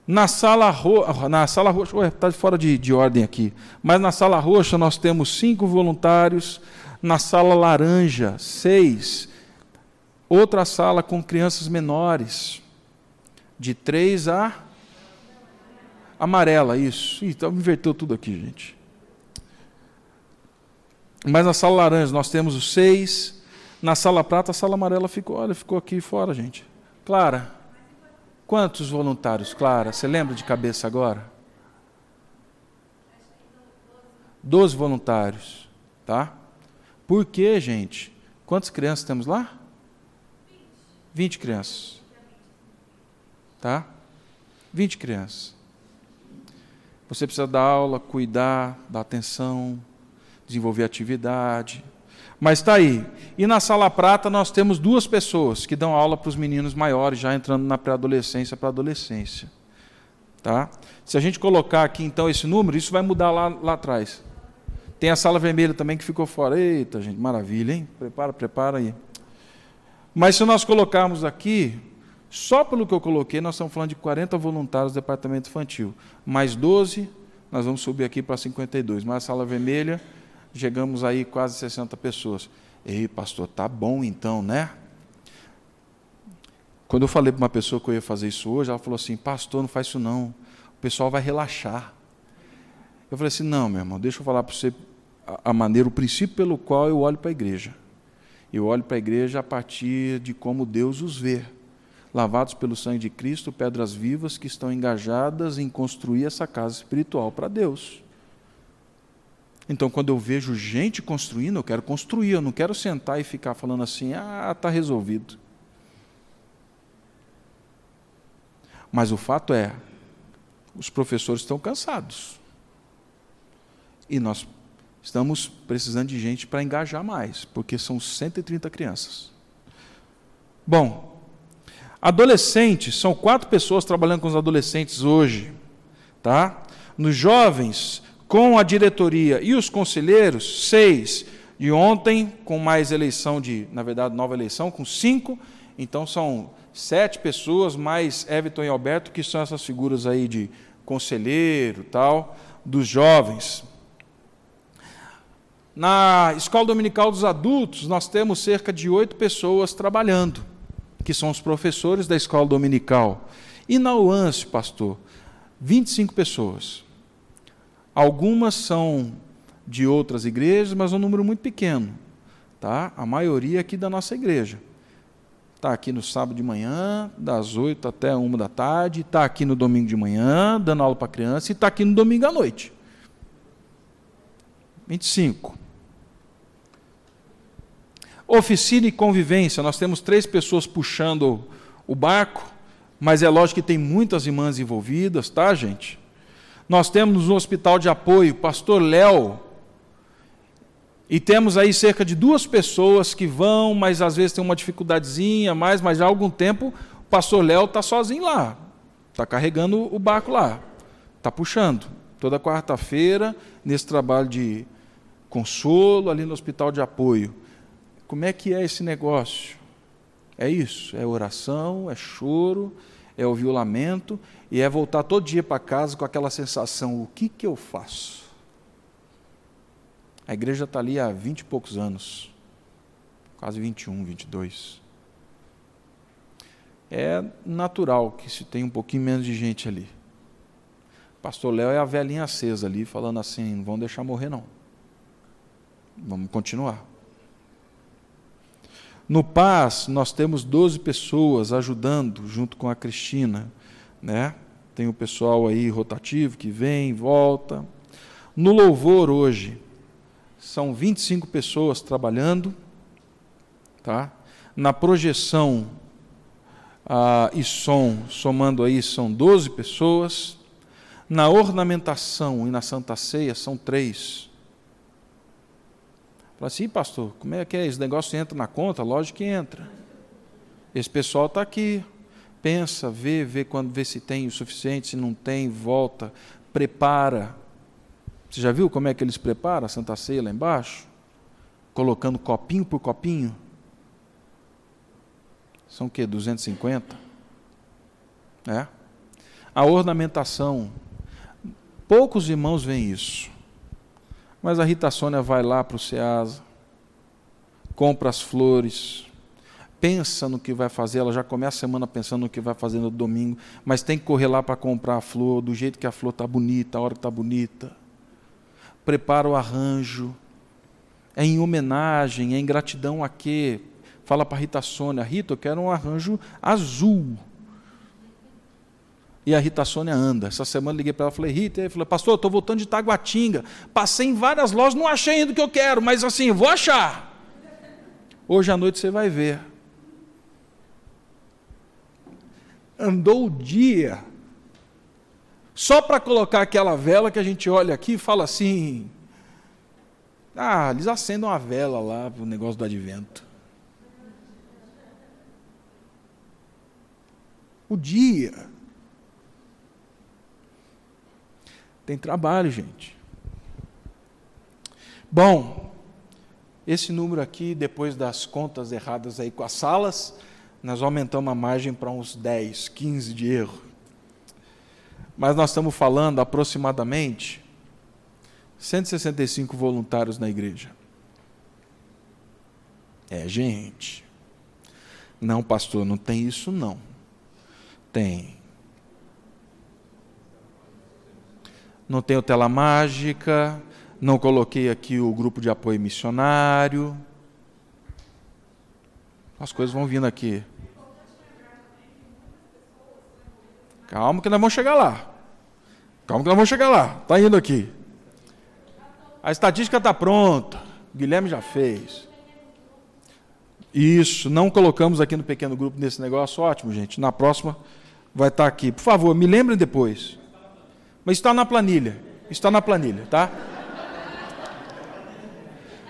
Speaker 2: Na sala, ro na sala roxa, está fora de, de ordem aqui, mas na sala roxa nós temos cinco voluntários, na sala laranja, seis, outra sala com crianças menores, de três a Amarela, isso. Então inverteu tudo aqui, gente. Mas na sala laranja nós temos os seis. Na sala prata, a sala amarela ficou, olha, ficou aqui fora, gente. Clara, quantos voluntários, Clara? Você lembra de cabeça agora? Doze voluntários, tá? Por quê, gente? Quantas crianças temos lá? Vinte crianças. Tá? Vinte crianças. Você precisa dar aula, cuidar, dar atenção, desenvolver atividade. Mas está aí. E na sala prata nós temos duas pessoas que dão aula para os meninos maiores, já entrando na pré-adolescência para adolescência. Tá? Se a gente colocar aqui então esse número, isso vai mudar lá, lá atrás. Tem a sala vermelha também que ficou fora. Eita, gente, maravilha, hein? Prepara, prepara aí. Mas se nós colocarmos aqui, só pelo que eu coloquei, nós estamos falando de 40 voluntários do departamento infantil. Mais 12, nós vamos subir aqui para 52. Mais a sala vermelha, chegamos aí quase 60 pessoas. Ei, pastor, tá bom então, né? Quando eu falei para uma pessoa que eu ia fazer isso hoje, ela falou assim: Pastor, não faz isso não. O pessoal vai relaxar. Eu falei assim: Não, meu irmão, deixa eu falar para você a maneira, o princípio pelo qual eu olho para a igreja. Eu olho para a igreja a partir de como Deus os vê lavados pelo sangue de Cristo, pedras vivas que estão engajadas em construir essa casa espiritual para Deus. Então, quando eu vejo gente construindo, eu quero construir, eu não quero sentar e ficar falando assim, ah, está resolvido. Mas o fato é, os professores estão cansados. E nós estamos precisando de gente para engajar mais, porque são 130 crianças. Bom, Adolescentes, são quatro pessoas trabalhando com os adolescentes hoje. Tá? Nos jovens, com a diretoria e os conselheiros, seis. E ontem, com mais eleição de, na verdade, nova eleição, com cinco. Então são sete pessoas, mais Everton e Alberto, que são essas figuras aí de conselheiro, tal, dos jovens. Na escola dominical dos adultos, nós temos cerca de oito pessoas trabalhando que são os professores da escola dominical. E na UANS, pastor, 25 pessoas. Algumas são de outras igrejas, mas é um número muito pequeno. Tá? A maioria aqui da nossa igreja. Está aqui no sábado de manhã, das 8 até 1 da tarde, está aqui no domingo de manhã, dando aula para criança, e está aqui no domingo à noite. 25. Oficina e convivência, nós temos três pessoas puxando o barco, mas é lógico que tem muitas irmãs envolvidas, tá, gente? Nós temos um hospital de apoio, pastor Léo, e temos aí cerca de duas pessoas que vão, mas às vezes tem uma dificuldadezinha mais, mas há algum tempo o pastor Léo está sozinho lá, está carregando o barco lá, está puxando. Toda quarta-feira, nesse trabalho de consolo ali no hospital de apoio. Como é que é esse negócio? É isso, é oração, é choro, é ouvir o lamento e é voltar todo dia para casa com aquela sensação: o que, que eu faço? A igreja está ali há vinte e poucos anos, quase 21, 22. É natural que se tenha um pouquinho menos de gente ali. Pastor Léo é a velhinha acesa ali, falando assim: não vão deixar morrer, não. Vamos continuar. No Paz, nós temos 12 pessoas ajudando, junto com a Cristina. Né? Tem o pessoal aí rotativo que vem, volta. No Louvor, hoje, são 25 pessoas trabalhando. Tá? Na projeção ah, e som, somando aí, são 12 pessoas. Na ornamentação e na Santa Ceia são três. Fala assim, pastor, como é que é? Esse negócio entra na conta? Lógico que entra. Esse pessoal está aqui. Pensa, vê, vê quando vê se tem o suficiente, se não tem, volta, prepara. Você já viu como é que eles preparam a Santa Ceia lá embaixo? Colocando copinho por copinho. São o quê? 250? É. A ornamentação Poucos irmãos veem isso. Mas a Rita Sônia vai lá para o Ceasa, compra as flores, pensa no que vai fazer, ela já começa a semana pensando no que vai fazer no domingo, mas tem que correr lá para comprar a flor, do jeito que a flor está bonita, a hora que está bonita. Prepara o arranjo, é em homenagem, é em gratidão a quê? Fala para a Rita Sônia, Rita, eu quero um arranjo azul. E a Rita Sônia anda. Essa semana liguei para ela e falei, Rita, ele falou, pastor, estou voltando de Taguatinga. Passei em várias lojas, não achei ainda o que eu quero, mas assim, vou achar. Hoje à noite você vai ver. Andou o dia. Só para colocar aquela vela que a gente olha aqui e fala assim. Ah, eles acendem uma vela lá para o negócio do advento. O dia. Tem trabalho, gente. Bom, esse número aqui, depois das contas erradas aí com as salas, nós aumentamos a margem para uns 10, 15 de erro. Mas nós estamos falando aproximadamente 165 voluntários na igreja. É, gente. Não, pastor, não tem isso não. Tem. Não tenho tela mágica, não coloquei aqui o grupo de apoio missionário. As coisas vão vindo aqui. Calma que nós vamos chegar lá. Calma que nós vamos chegar lá. Está indo aqui. A estatística está pronta. O Guilherme já fez. Isso, não colocamos aqui no pequeno grupo nesse negócio. Ótimo, gente. Na próxima vai estar tá aqui. Por favor, me lembrem depois. Mas está na planilha. Está na planilha, tá?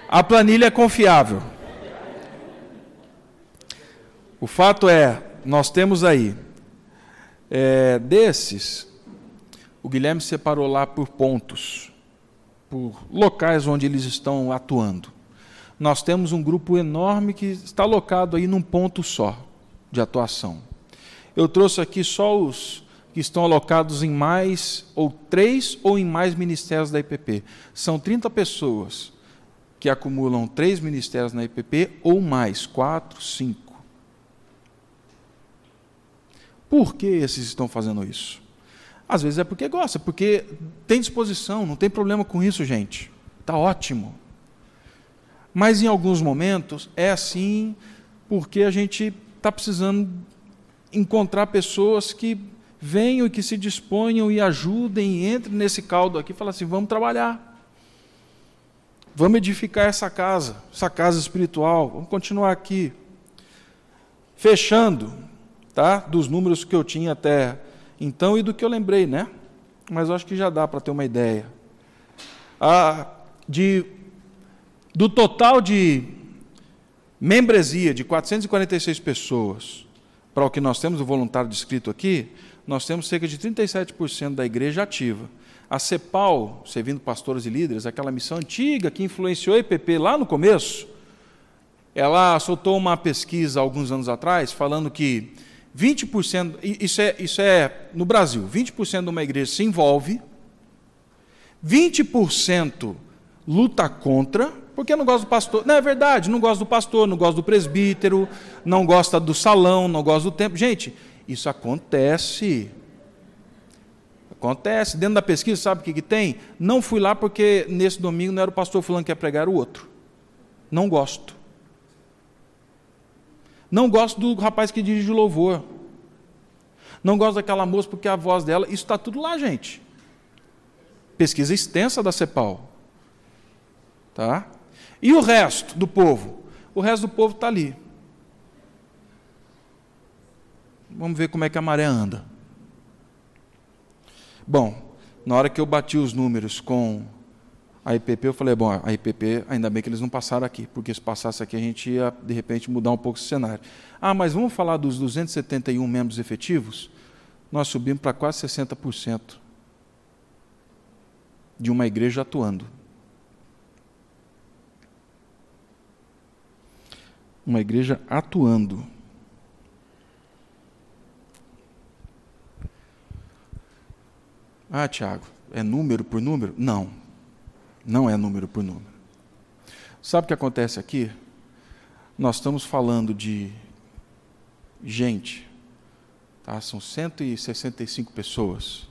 Speaker 2: A planilha é confiável. O fato é, nós temos aí, é, desses, o Guilherme separou lá por pontos, por locais onde eles estão atuando. Nós temos um grupo enorme que está locado aí num ponto só de atuação. Eu trouxe aqui só os que estão alocados em mais, ou três ou em mais ministérios da IPP. São 30 pessoas que acumulam três ministérios na IPP ou mais, quatro, cinco. Por que esses estão fazendo isso? Às vezes é porque gosta, porque tem disposição, não tem problema com isso, gente. Está ótimo. Mas em alguns momentos é assim porque a gente está precisando encontrar pessoas que venham e que se disponham e ajudem entrem nesse caldo aqui e falem assim: vamos trabalhar. Vamos edificar essa casa, essa casa espiritual. Vamos continuar aqui. Fechando, tá? Dos números que eu tinha até então e do que eu lembrei, né? Mas acho que já dá para ter uma ideia. Ah, de, do total de membresia de 446 pessoas para o que nós temos o voluntário descrito aqui, nós temos cerca de 37% da igreja ativa. A CEPAL, servindo pastores e líderes, aquela missão antiga que influenciou a IPP lá no começo, ela soltou uma pesquisa alguns anos atrás falando que 20%, isso é, isso é no Brasil, 20% de uma igreja se envolve, 20% luta contra, porque não gosta do pastor. Não é verdade, não gosta do pastor, não gosta do presbítero, não gosta do salão, não gosta do templo. Gente, isso acontece. Acontece. Dentro da pesquisa, sabe o que, que tem? Não fui lá porque nesse domingo não era o pastor fulano que ia pregar, o outro. Não gosto. Não gosto do rapaz que dirige o louvor. Não gosto daquela moça porque a voz dela. Isso está tudo lá, gente. Pesquisa extensa da CEPAL. Tá? E o resto do povo? O resto do povo está ali. Vamos ver como é que a maré anda. Bom, na hora que eu bati os números com a IPP, eu falei, bom, a IPP, ainda bem que eles não passaram aqui, porque se passasse aqui a gente ia, de repente, mudar um pouco o cenário. Ah, mas vamos falar dos 271 membros efetivos? Nós subimos para quase 60% de uma igreja atuando. Uma igreja atuando. Ah, Tiago, é número por número? Não. Não é número por número. Sabe o que acontece aqui? Nós estamos falando de gente, tá? são 165 pessoas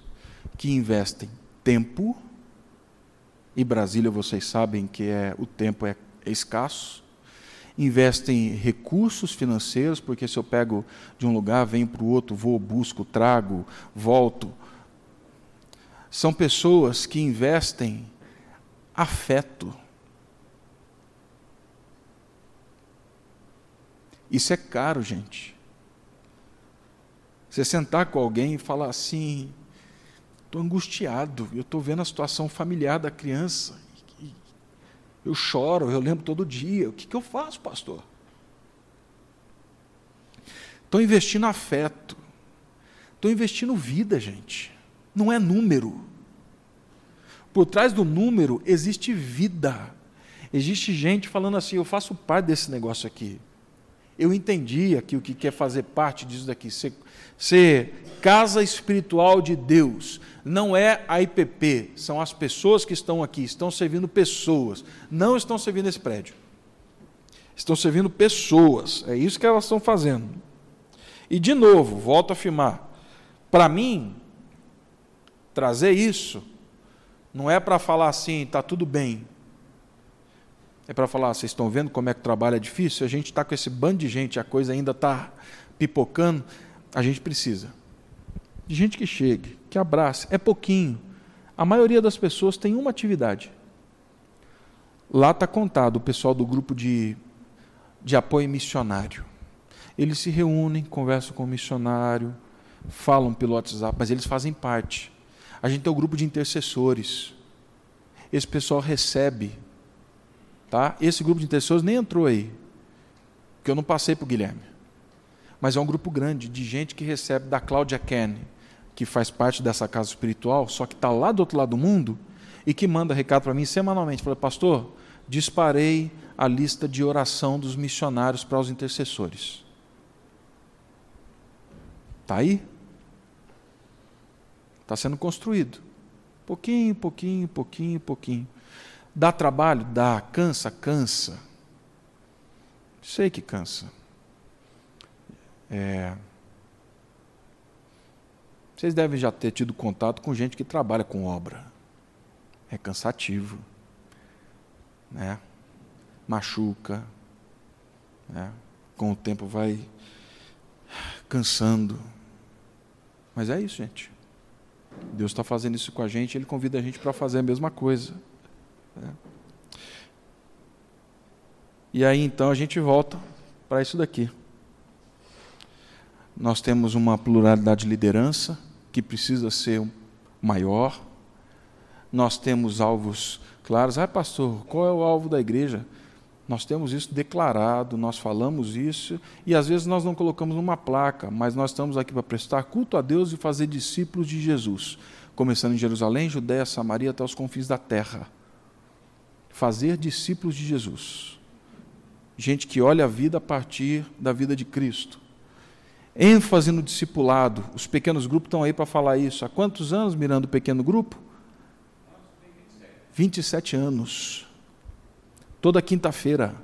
Speaker 2: que investem tempo, e Brasília vocês sabem que é, o tempo é, é escasso, investem recursos financeiros, porque se eu pego de um lugar, venho para o outro, vou, busco, trago, volto. São pessoas que investem afeto. Isso é caro, gente. Você sentar com alguém e falar assim: estou angustiado, eu estou vendo a situação familiar da criança, eu choro, eu lembro todo dia, o que, que eu faço, pastor? Estou investindo afeto, estou investindo vida, gente, não é número. Por trás do número existe vida. Existe gente falando assim: eu faço parte desse negócio aqui. Eu entendi aqui o que quer fazer parte disso daqui. Ser, ser casa espiritual de Deus. Não é a IPP, são as pessoas que estão aqui, estão servindo pessoas. Não estão servindo esse prédio. Estão servindo pessoas. É isso que elas estão fazendo. E de novo, volto a afirmar: para mim, trazer isso não é para falar assim, está tudo bem. É para falar, vocês estão vendo como é que o trabalho é difícil? A gente está com esse bando de gente, a coisa ainda está pipocando. A gente precisa de gente que chegue, que abrace. É pouquinho. A maioria das pessoas tem uma atividade. Lá está contado o pessoal do grupo de, de apoio missionário. Eles se reúnem, conversam com o missionário, falam pelo WhatsApp, mas eles fazem parte. A gente tem o um grupo de intercessores. Esse pessoal recebe. Tá? Esse grupo de intercessores nem entrou aí. Porque eu não passei para o Guilherme. Mas é um grupo grande de gente que recebe da Cláudia Ken, que faz parte dessa casa espiritual, só que está lá do outro lado do mundo, e que manda recado para mim semanalmente. Fala, pastor, disparei a lista de oração dos missionários para os intercessores. Está aí? Está sendo construído. Pouquinho, pouquinho, pouquinho, pouquinho. Dá trabalho? Dá. Cansa? Cansa. Sei que cansa. É... Vocês devem já ter tido contato com gente que trabalha com obra. É cansativo. Né? Machuca. Né? Com o tempo vai cansando. Mas é isso, gente. Deus está fazendo isso com a gente, Ele convida a gente para fazer a mesma coisa. Né? E aí então a gente volta para isso daqui. Nós temos uma pluralidade de liderança que precisa ser maior. Nós temos alvos claros. Ah, pastor, qual é o alvo da igreja? Nós temos isso declarado, nós falamos isso, e às vezes nós não colocamos numa placa, mas nós estamos aqui para prestar culto a Deus e fazer discípulos de Jesus, começando em Jerusalém, Judéia, Samaria, até os confins da terra. Fazer discípulos de Jesus. Gente que olha a vida a partir da vida de Cristo. ênfase no discipulado. Os pequenos grupos estão aí para falar isso. Há quantos anos mirando o pequeno grupo? 27 anos. Toda quinta-feira.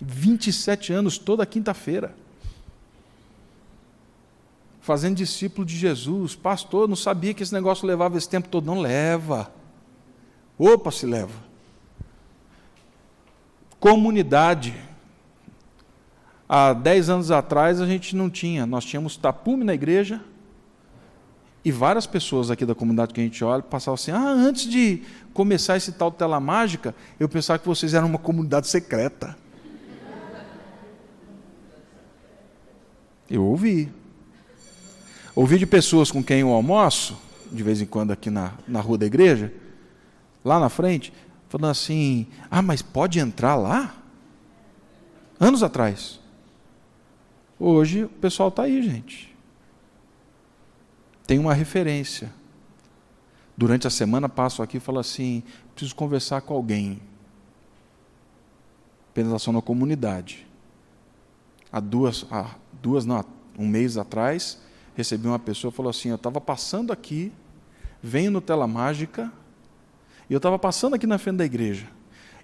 Speaker 2: 27 anos, toda quinta-feira. Fazendo discípulo de Jesus. Pastor, não sabia que esse negócio levava esse tempo todo. Não leva. Opa, se leva. Comunidade. Há 10 anos atrás a gente não tinha. Nós tínhamos tapume na igreja. E várias pessoas aqui da comunidade que a gente olha passavam assim: ah, antes de começar esse tal tela mágica, eu pensava que vocês eram uma comunidade secreta. Eu ouvi. Ouvi de pessoas com quem eu almoço, de vez em quando aqui na, na rua da igreja, lá na frente, falando assim: ah, mas pode entrar lá? Anos atrás. Hoje o pessoal está aí, gente. Tem uma referência. Durante a semana passo aqui e falo assim: preciso conversar com alguém. Penetração na comunidade. Há duas, há duas, não, um mês atrás, recebi uma pessoa que falou assim: eu estava passando aqui, venho no Tela Mágica, e eu estava passando aqui na frente da igreja.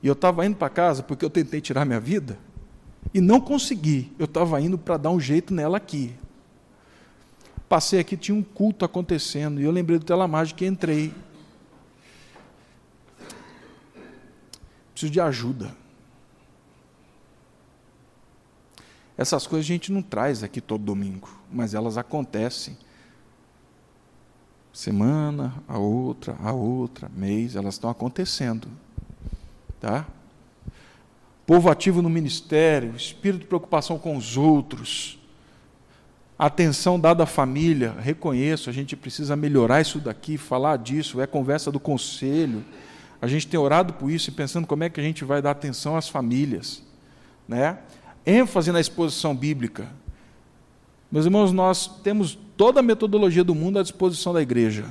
Speaker 2: E eu estava indo para casa porque eu tentei tirar minha vida e não consegui. Eu estava indo para dar um jeito nela aqui. Passei aqui, tinha um culto acontecendo, e eu lembrei do Telemágica e entrei. Preciso de ajuda. Essas coisas a gente não traz aqui todo domingo, mas elas acontecem. Semana, a outra, a outra, mês, elas estão acontecendo. Tá? Povo ativo no ministério, espírito de preocupação com os outros, atenção dada à família, reconheço, a gente precisa melhorar isso daqui, falar disso, é conversa do conselho. A gente tem orado por isso e pensando como é que a gente vai dar atenção às famílias, né? ênfase na exposição bíblica. Meus irmãos, nós temos toda a metodologia do mundo à disposição da igreja,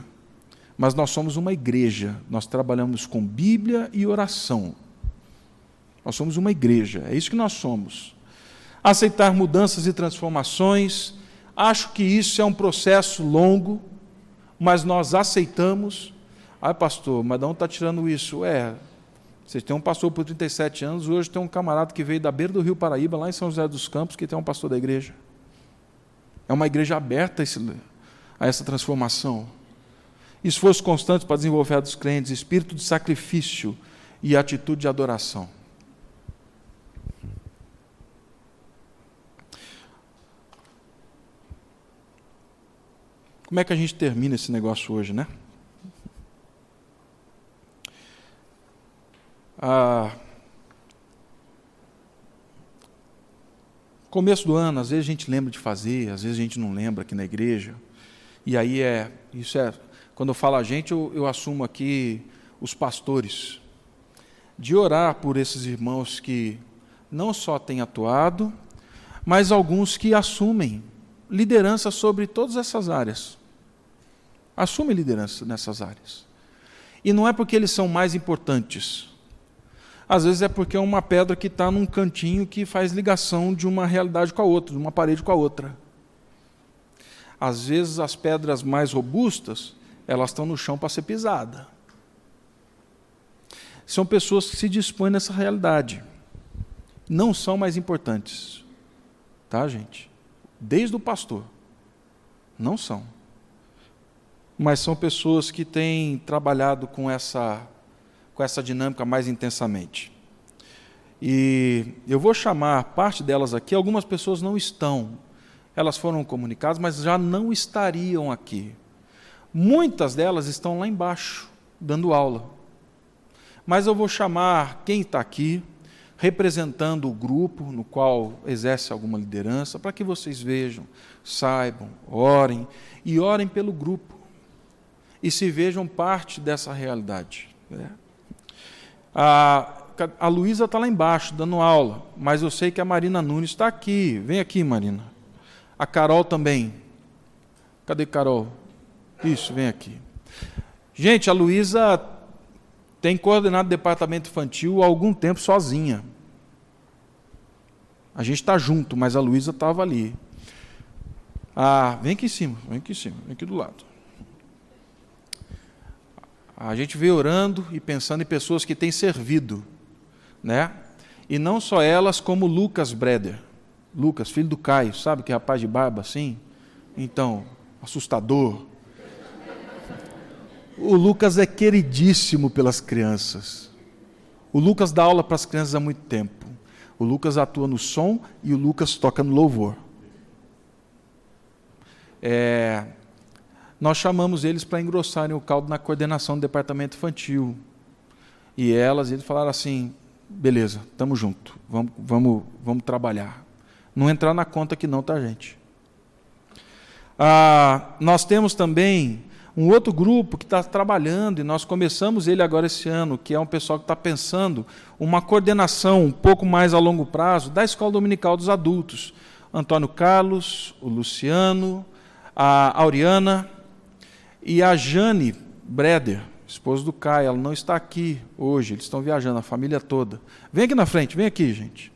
Speaker 2: mas nós somos uma igreja, nós trabalhamos com Bíblia e oração. Nós somos uma igreja, é isso que nós somos. Aceitar mudanças e transformações, acho que isso é um processo longo, mas nós aceitamos. Ah, pastor, mas de onde está tirando isso? É, vocês têm um pastor por 37 anos, hoje tem um camarada que veio da beira do Rio Paraíba, lá em São José dos Campos, que tem um pastor da igreja. É uma igreja aberta a essa transformação. Esforço constante para desenvolver a dos crentes, espírito de sacrifício e atitude de adoração. Como é que a gente termina esse negócio hoje, né? Ah, começo do ano, às vezes a gente lembra de fazer, às vezes a gente não lembra aqui na igreja. E aí é, isso é, quando eu falo a gente, eu, eu assumo aqui os pastores, de orar por esses irmãos que não só têm atuado, mas alguns que assumem liderança sobre todas essas áreas. Assumem liderança nessas áreas. E não é porque eles são mais importantes, às vezes é porque é uma pedra que está num cantinho que faz ligação de uma realidade com a outra, de uma parede com a outra. Às vezes as pedras mais robustas, elas estão no chão para ser pisada. São pessoas que se dispõem nessa realidade. Não são mais importantes. Tá, gente? Desde o pastor. Não são. Mas são pessoas que têm trabalhado com essa com essa dinâmica mais intensamente. E eu vou chamar parte delas aqui, algumas pessoas não estão, elas foram comunicadas, mas já não estariam aqui. Muitas delas estão lá embaixo, dando aula. Mas eu vou chamar quem está aqui, representando o grupo no qual exerce alguma liderança, para que vocês vejam, saibam, orem e orem pelo grupo e se vejam parte dessa realidade. Né? A, a Luísa está lá embaixo, dando aula, mas eu sei que a Marina Nunes está aqui. Vem aqui, Marina. A Carol também. Cadê Carol? Isso, vem aqui. Gente, a Luísa tem coordenado o departamento infantil há algum tempo sozinha. A gente está junto, mas a Luísa estava ali. Ah, vem aqui em cima, vem aqui em cima, vem aqui do lado. A gente veio orando e pensando em pessoas que têm servido, né? E não só elas, como Lucas Breder. Lucas, filho do Caio, sabe que rapaz de barba assim? Então, assustador. O Lucas é queridíssimo pelas crianças. O Lucas dá aula para as crianças há muito tempo. O Lucas atua no som e o Lucas toca no louvor. É, nós chamamos eles para engrossarem o caldo na coordenação do departamento infantil. E elas, eles falaram assim: beleza, estamos junto, vamos, vamos, vamos trabalhar. Não entrar na conta que não, tá, gente? Ah, nós temos também um outro grupo que está trabalhando, e nós começamos ele agora esse ano, que é um pessoal que está pensando uma coordenação um pouco mais a longo prazo da Escola Dominical dos Adultos. Antônio Carlos, o Luciano, a Auriana, e a Jane Breder, esposa do Caio, ela não está aqui hoje, eles estão viajando, a família toda. Vem aqui na frente, vem aqui, gente.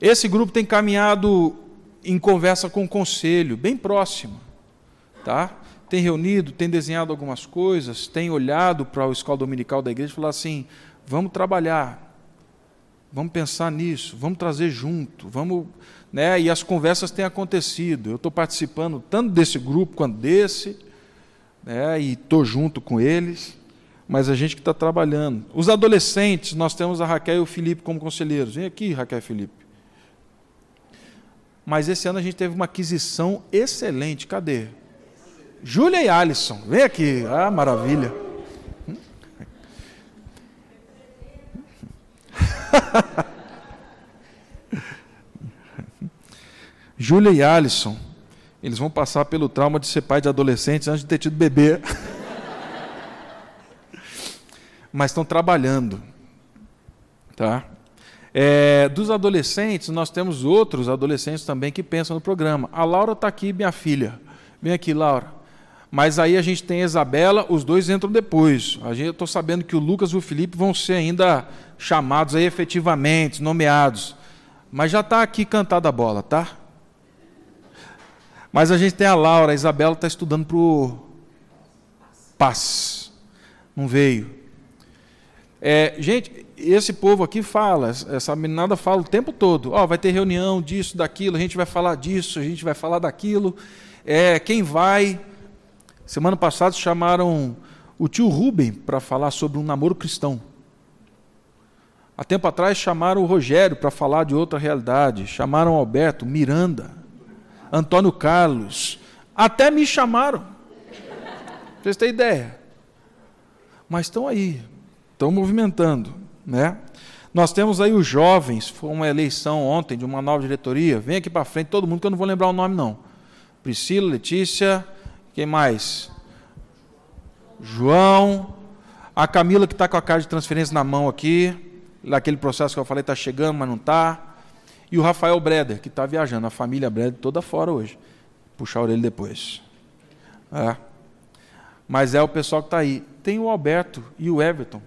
Speaker 2: Esse grupo tem caminhado em conversa com o conselho, bem próximo. Tá? Tem reunido, tem desenhado algumas coisas, tem olhado para a escola dominical da igreja e falado assim: vamos trabalhar, vamos pensar nisso, vamos trazer junto, vamos né? e as conversas têm acontecido. Eu estou participando tanto desse grupo quanto desse, né? e estou junto com eles, mas a gente que está trabalhando. Os adolescentes, nós temos a Raquel e o Felipe como conselheiros. Vem aqui, Raquel e Felipe. Mas esse ano a gente teve uma aquisição excelente. Cadê? Júlia e Alisson. Vem aqui. Ah, maravilha. Júlia e Alisson, eles vão passar pelo trauma de ser pai de adolescentes antes de ter tido bebê. Mas estão trabalhando. Tá? É, dos adolescentes, nós temos outros adolescentes também que pensam no programa. A Laura está aqui, minha filha. Vem aqui, Laura. Mas aí a gente tem a Isabela, os dois entram depois. A gente, eu estou sabendo que o Lucas e o Felipe vão ser ainda chamados aí efetivamente, nomeados. Mas já está aqui cantada a bola, tá? Mas a gente tem a Laura, a Isabela está estudando para o PAS. Não veio. É, gente, esse povo aqui fala, essa meninada fala o tempo todo. Oh, vai ter reunião disso, daquilo, a gente vai falar disso, a gente vai falar daquilo. É, quem vai? Semana passada chamaram o tio Rubem para falar sobre um namoro cristão. Há tempo atrás chamaram o Rogério para falar de outra realidade. Chamaram o Alberto, Miranda. Antônio Carlos, até me chamaram. Vocês têm ideia? Mas estão aí, estão movimentando, né? Nós temos aí os jovens, foi uma eleição ontem de uma nova diretoria. Vem aqui para frente todo mundo que eu não vou lembrar o nome não. Priscila, Letícia, quem mais? João, a Camila que está com a carta de transferência na mão aqui, naquele processo que eu falei está chegando, mas não está. E o Rafael Breder, que está viajando, a família Breder toda fora hoje. Puxar a orelha depois. É. Mas é o pessoal que está aí. Tem o Alberto e o Everton.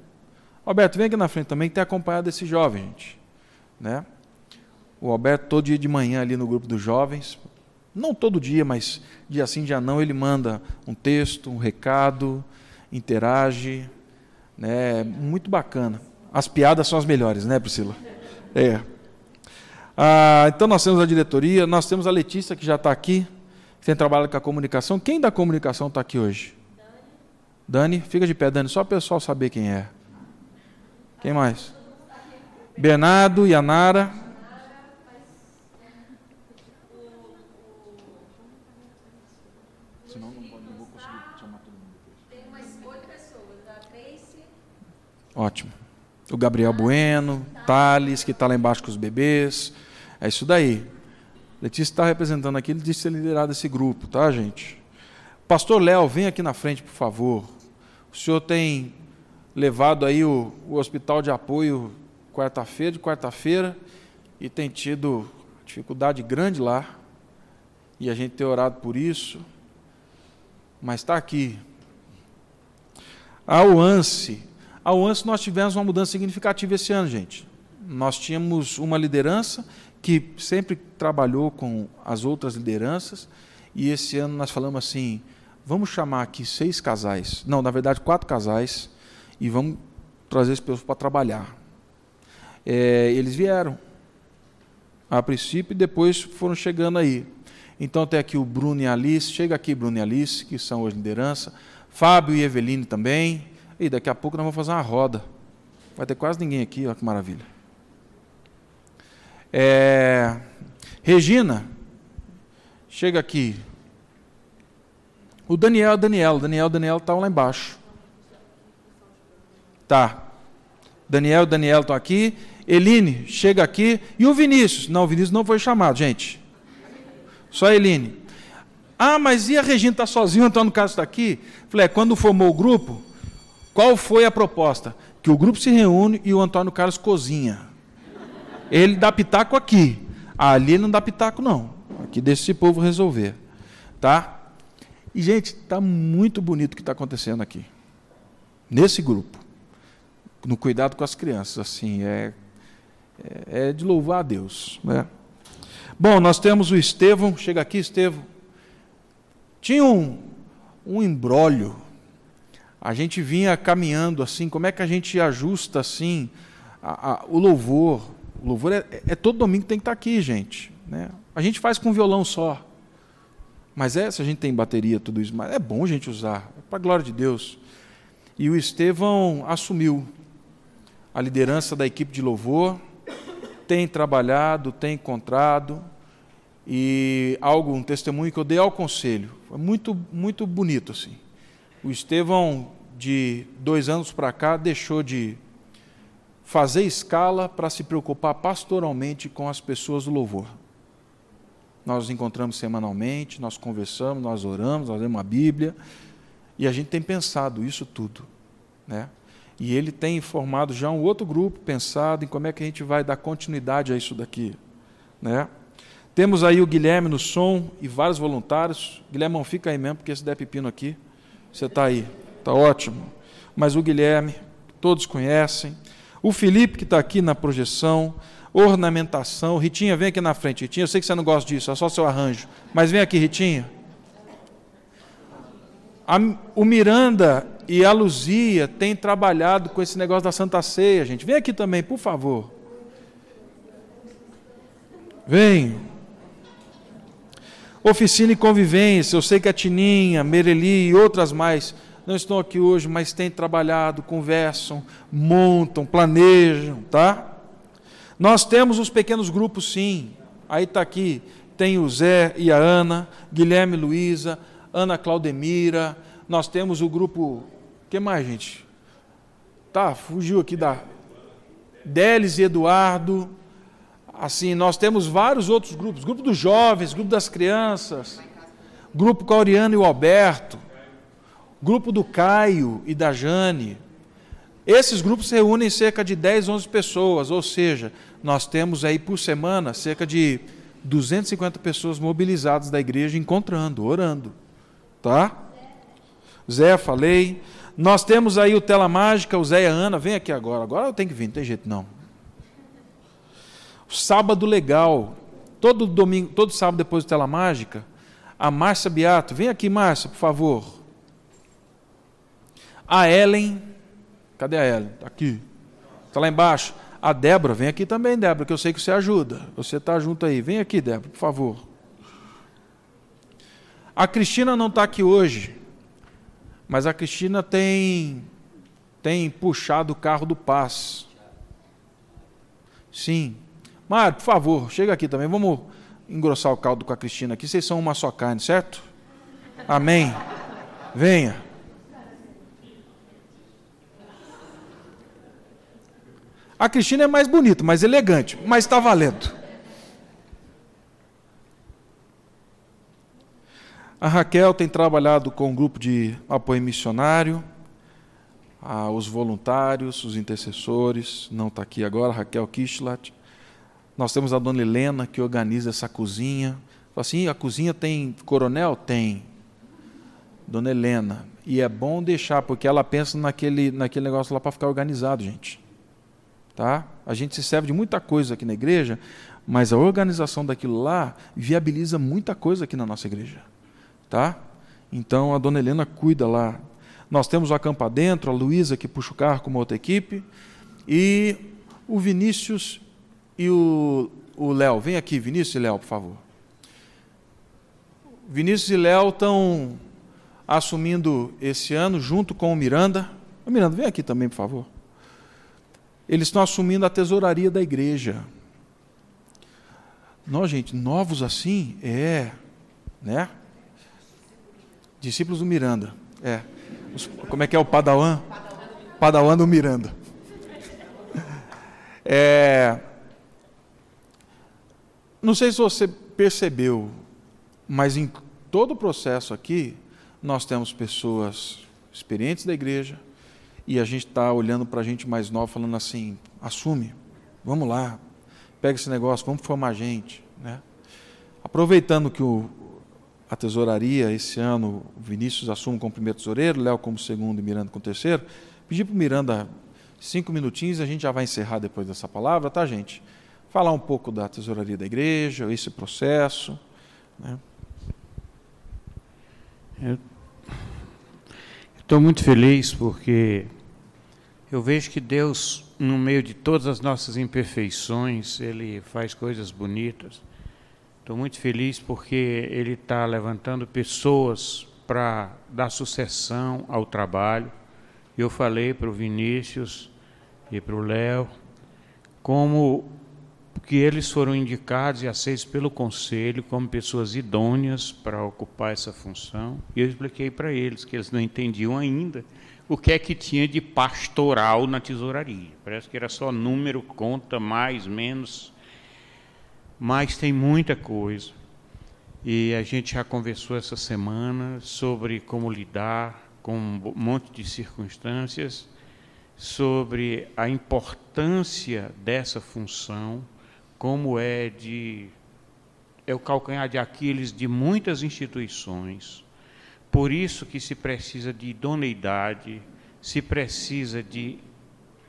Speaker 2: Alberto, vem aqui na frente também, que tem acompanhado esse jovem, gente. Né? O Alberto, todo dia de manhã ali no grupo dos jovens, não todo dia, mas dia sim, dia não, ele manda um texto, um recado, interage. Né? Muito bacana. As piadas são as melhores, né, Priscila? É. Ah, então nós temos a diretoria, nós temos a Letícia que já está aqui, que tem trabalhado com a comunicação. Quem da comunicação está aqui hoje? Dani. Dani, fica de pé, Dani, só o pessoal saber quem é. Quem mais? Bernardo, Yanara. Senão não, pode, não vou conseguir chamar todo mundo depois. Tem umas oito pessoas, a Tracy. Ótimo. O Gabriel Bueno, Thales, que está lá embaixo com os bebês. É isso daí. Letícia está representando aqui, ele disse ser liderado esse grupo, tá, gente? Pastor Léo, vem aqui na frente, por favor. O senhor tem levado aí o, o hospital de apoio quarta-feira, de quarta-feira, e tem tido dificuldade grande lá. E a gente tem orado por isso. Mas está aqui. A UANSE. A UANSE nós tivemos uma mudança significativa esse ano, gente. Nós tínhamos uma liderança que sempre trabalhou com as outras lideranças, e esse ano nós falamos assim: vamos chamar aqui seis casais, não, na verdade quatro casais, e vamos trazer esse pessoal para trabalhar. É, eles vieram, a princípio, e depois foram chegando aí. Então tem aqui o Bruno e a Alice, chega aqui Bruno e Alice, que são hoje liderança, Fábio e Eveline também, e daqui a pouco nós vamos fazer uma roda. Vai ter quase ninguém aqui, olha que maravilha. É, Regina, chega aqui. O Daniel, Daniel, Daniel, Daniel está lá embaixo. Tá. Daniel, Daniel estão aqui. Eline, chega aqui. E o Vinícius? Não, o Vinícius não foi chamado, gente. Só a Eline. Ah, mas e a Regina está sozinha, o Antônio Carlos está aqui? Falei, é, quando formou o grupo, qual foi a proposta? Que o grupo se reúne e o Antônio Carlos cozinha. Ele dá pitaco aqui. Ali não dá pitaco, não. Aqui deixa esse povo resolver. Tá? E, gente, está muito bonito o que está acontecendo aqui. Nesse grupo. No cuidado com as crianças. Assim, é, é, é de louvar a Deus. Né? Bom, nós temos o Estevão. Chega aqui, Estevão. Tinha um, um embrólio. A gente vinha caminhando assim, como é que a gente ajusta assim a, a, o louvor? O louvor é, é, todo domingo tem que estar aqui, gente. Né? A gente faz com violão só. Mas é, se a gente tem bateria, tudo isso, mas é bom a gente usar, é para a glória de Deus. E o Estevão assumiu a liderança da equipe de louvor, tem trabalhado, tem encontrado, e algo, um testemunho que eu dei ao conselho. Foi muito, muito bonito assim. O Estevão, de dois anos para cá, deixou de fazer escala para se preocupar pastoralmente com as pessoas do louvor. Nós nos encontramos semanalmente, nós conversamos, nós oramos, nós lemos a Bíblia, e a gente tem pensado isso tudo. Né? E ele tem formado já um outro grupo, pensado em como é que a gente vai dar continuidade a isso daqui. Né? Temos aí o Guilherme no som e vários voluntários. Guilherme, não fica aí mesmo, porque se der pepino aqui, você está aí. Está ótimo. Mas o Guilherme, todos conhecem. O Felipe, que está aqui na projeção. Ornamentação. Ritinha, vem aqui na frente. Ritinha, eu sei que você não gosta disso, é só seu arranjo. Mas vem aqui, Ritinha. A, o Miranda e a Luzia têm trabalhado com esse negócio da Santa Ceia, gente. Vem aqui também, por favor. Vem. Oficina e convivência, eu sei que a Tininha, Mereli e outras mais não estão aqui hoje, mas têm trabalhado, conversam, montam, planejam, tá? Nós temos os pequenos grupos, sim. Aí está aqui, tem o Zé e a Ana, Guilherme Luísa, Ana Claudemira. Nós temos o grupo. que mais, gente? Tá, fugiu aqui da. Délis e Eduardo assim, nós temos vários outros grupos, grupo dos jovens, grupo das crianças, grupo com a Oriana e o Alberto, grupo do Caio e da Jane. Esses grupos reúnem cerca de 10, 11 pessoas, ou seja, nós temos aí por semana cerca de 250 pessoas mobilizadas da igreja encontrando, orando. Tá? Zé, falei. Nós temos aí o Tela Mágica, o Zé e a Ana, vem aqui agora. Agora eu tenho que vir, não tem jeito não. Sábado legal. Todo domingo, todo sábado depois do Tela Mágica, a Márcia Beato, vem aqui, Márcia, por favor. A Ellen, cadê a Ellen? Está aqui. Está lá embaixo. A Débora, vem aqui também, Débora, que eu sei que você ajuda. Você está junto aí. Vem aqui, Débora, por favor. A Cristina não está aqui hoje, mas a Cristina tem, tem puxado o carro do Paz. Sim, Mário, por favor, chega aqui também. Vamos engrossar o caldo com a Cristina aqui. Vocês são uma só carne, certo? Amém. Venha. A Cristina é mais bonita, mais elegante, mas está valendo. A Raquel tem trabalhado com um grupo de apoio missionário, os voluntários, os intercessores, não está aqui agora, Raquel Kishlat. Nós temos a dona Helena que organiza essa cozinha. Fala assim, a cozinha tem coronel? Tem. Dona Helena. E é bom deixar, porque ela pensa naquele, naquele negócio lá para ficar organizado, gente. Tá? A gente se serve de muita coisa aqui na igreja, mas a organização daquilo lá viabiliza muita coisa aqui na nossa igreja. Tá? Então a dona Helena cuida lá. Nós temos o Acampa Dentro, a Luísa que puxa o carro com uma outra equipe, e o Vinícius e o Léo. Vem aqui, Vinícius e Léo, por favor. Vinícius e Léo estão assumindo esse ano, junto com o Miranda. O Miranda, vem aqui também, por favor. Eles estão assumindo a tesouraria da igreja. Nós, gente, novos assim, é, né? Discípulos do Miranda, é. Os, como é que é o Padawan? Padawan do Miranda. É, não sei se você percebeu, mas em todo o processo aqui, nós temos pessoas experientes da igreja e a gente está olhando para a gente mais nova, falando assim: assume, vamos lá, pega esse negócio, vamos formar gente. Né? Aproveitando que o, a tesouraria, esse ano, o Vinícius assume como primeiro tesoureiro, Léo como segundo e Miranda como terceiro, pedir para o Miranda cinco minutinhos, a gente já vai encerrar depois dessa palavra, tá, gente? Falar um pouco da tesouraria da igreja, esse processo. Né?
Speaker 3: Eu estou muito feliz porque eu vejo que Deus, no meio de todas as nossas imperfeições, Ele faz coisas bonitas. Estou muito feliz porque Ele está levantando pessoas para dar sucessão ao trabalho. Eu falei para o Vinícius e para o Léo como que eles foram indicados e aceitos pelo conselho como pessoas idôneas para ocupar essa função. E eu expliquei para eles que eles não entendiam ainda o que é que tinha de pastoral na tesouraria. Parece que era só número, conta, mais, menos. Mas tem muita coisa. E a gente já conversou essa semana sobre como lidar com um monte de circunstâncias, sobre a importância dessa função como é de é o calcanhar de Aquiles de muitas instituições. Por isso que se precisa de idoneidade, se precisa de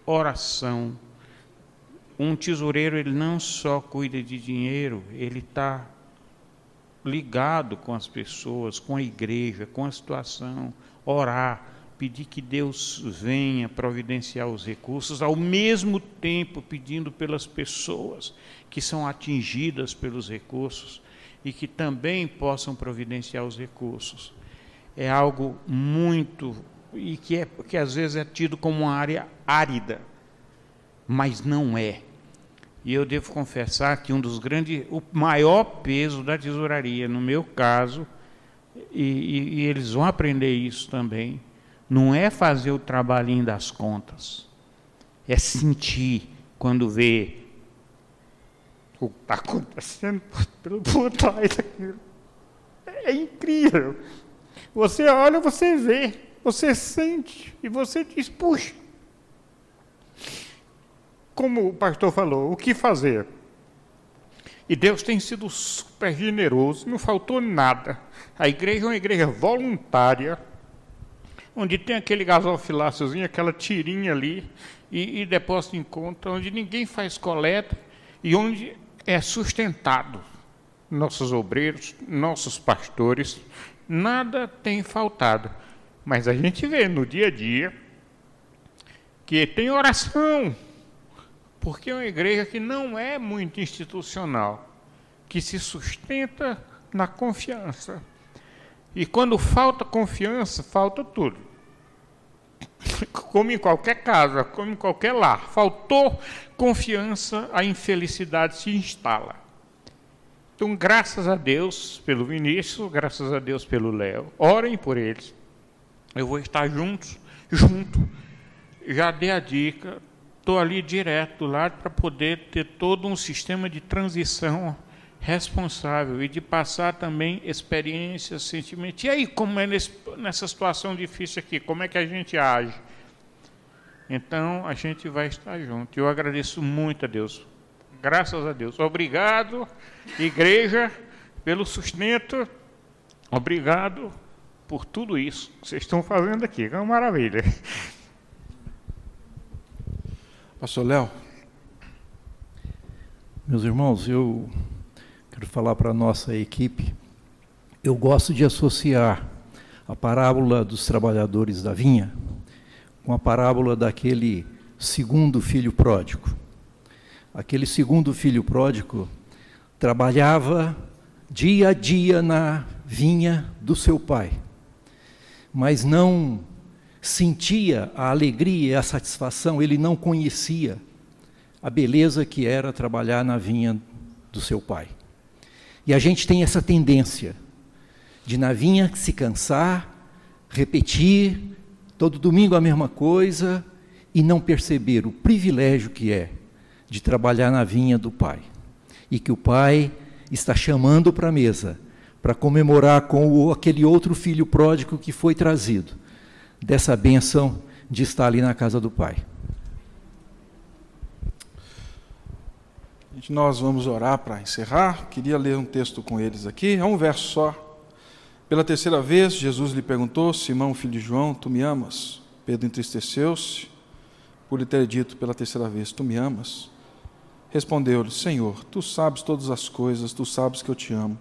Speaker 3: oração. Um tesoureiro ele não só cuida de dinheiro, ele está ligado com as pessoas, com a igreja, com a situação, orar, pedir que Deus venha providenciar os recursos, ao mesmo tempo pedindo pelas pessoas que são atingidas pelos recursos e que também possam providenciar os recursos. É algo muito e que, é, que às vezes é tido como uma área árida, mas não é. E eu devo confessar que um dos grandes, o maior peso da tesouraria, no meu caso, e, e, e eles vão aprender isso também, não é fazer o trabalhinho das contas, é sentir quando vê o que está acontecendo por, por trás daquilo. É incrível. Você olha, você vê, você sente e você diz: puxa. Como o pastor falou, o que fazer? E Deus tem sido super generoso, não faltou nada. A igreja é uma igreja voluntária onde tem aquele gasofiláciozinho, aquela tirinha ali, e, e depósito em conta, onde ninguém faz coleta e onde é sustentado nossos obreiros, nossos pastores, nada tem faltado. Mas a gente vê no dia a dia que tem oração, porque é uma igreja que não é muito institucional, que se sustenta na confiança. E quando falta confiança, falta tudo. Como em qualquer casa, como em qualquer lar. Faltou confiança, a infelicidade se instala. Então, graças a Deus pelo Vinícius, graças a Deus pelo Léo. Orem por eles. Eu vou estar juntos, junto. Já dei a dica, estou ali direto lado para poder ter todo um sistema de transição responsável e de passar também experiências, sentimentos. E aí, como é nesse, nessa situação difícil aqui, como é que a gente age? Então, a gente vai estar junto. Eu agradeço muito a Deus. Graças a Deus. Obrigado, igreja, pelo sustento. Obrigado por tudo isso que vocês estão fazendo aqui. É uma maravilha.
Speaker 2: Pastor Léo.
Speaker 4: Meus irmãos, eu quero falar para a nossa equipe, eu gosto de associar a parábola dos trabalhadores da vinha com a parábola daquele segundo filho pródigo. Aquele segundo filho pródigo trabalhava dia a dia na vinha do seu pai, mas não sentia a alegria e a satisfação, ele não conhecia a beleza que era trabalhar na vinha do seu pai. E a gente tem essa tendência de na vinha se cansar, repetir, todo domingo a mesma coisa, e não perceber o privilégio que é de trabalhar na vinha do pai. E que o pai está chamando para a mesa para comemorar com o, aquele outro filho pródigo que foi trazido dessa bênção de estar ali na casa do pai.
Speaker 2: Nós vamos orar para encerrar. Queria ler um texto com eles aqui. É um verso só. Pela terceira vez, Jesus lhe perguntou: Simão, filho de João, tu me amas? Pedro entristeceu-se por lhe ter dito pela terceira vez: Tu me amas? Respondeu-lhe: Senhor, tu sabes todas as coisas, tu sabes que eu te amo.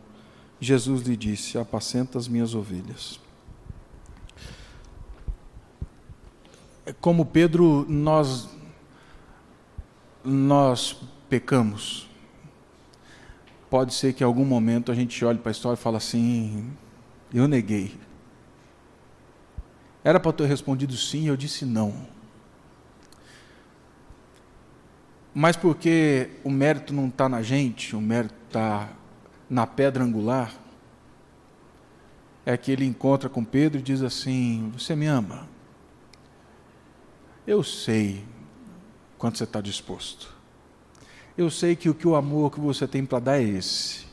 Speaker 2: Jesus lhe disse: Apacenta as minhas ovelhas. Como Pedro, nós nós pecamos. Pode ser que em algum momento a gente olhe para a história e fale assim: eu neguei. Era para ter respondido sim, eu disse não. Mas porque o mérito não está na gente, o mérito está na pedra angular, é que ele encontra com Pedro e diz assim: Você me ama? Eu sei quanto você está disposto. Eu sei que o que o amor que você tem para dar é esse.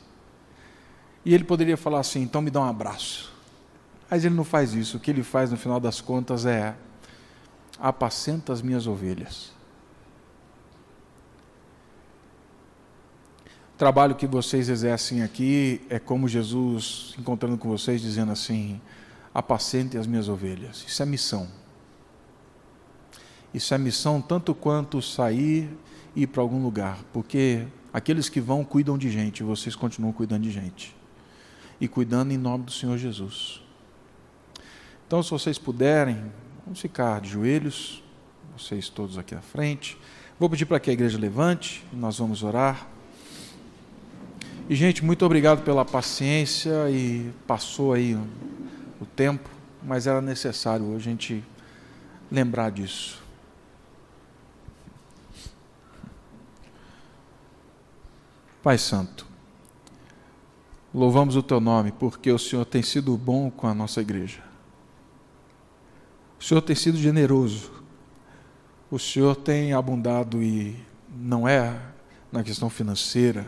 Speaker 2: E ele poderia falar assim: então me dá um abraço. Mas ele não faz isso. O que ele faz no final das contas é: apacenta as minhas ovelhas. O trabalho que vocês exercem aqui é como Jesus encontrando com vocês, dizendo assim: apacente as minhas ovelhas. Isso é missão. Isso é missão tanto quanto sair ir para algum lugar, porque aqueles que vão cuidam de gente, vocês continuam cuidando de gente e cuidando em nome do Senhor Jesus. Então, se vocês puderem, vamos ficar de joelhos, vocês todos aqui à frente. Vou pedir para que a igreja levante, nós vamos orar. E, gente, muito obrigado pela paciência e passou aí o tempo, mas era necessário a gente lembrar disso. Pai Santo, Louvamos o teu nome porque o Senhor tem sido bom com a nossa igreja. O Senhor tem sido generoso. O Senhor tem abundado e não é na questão financeira,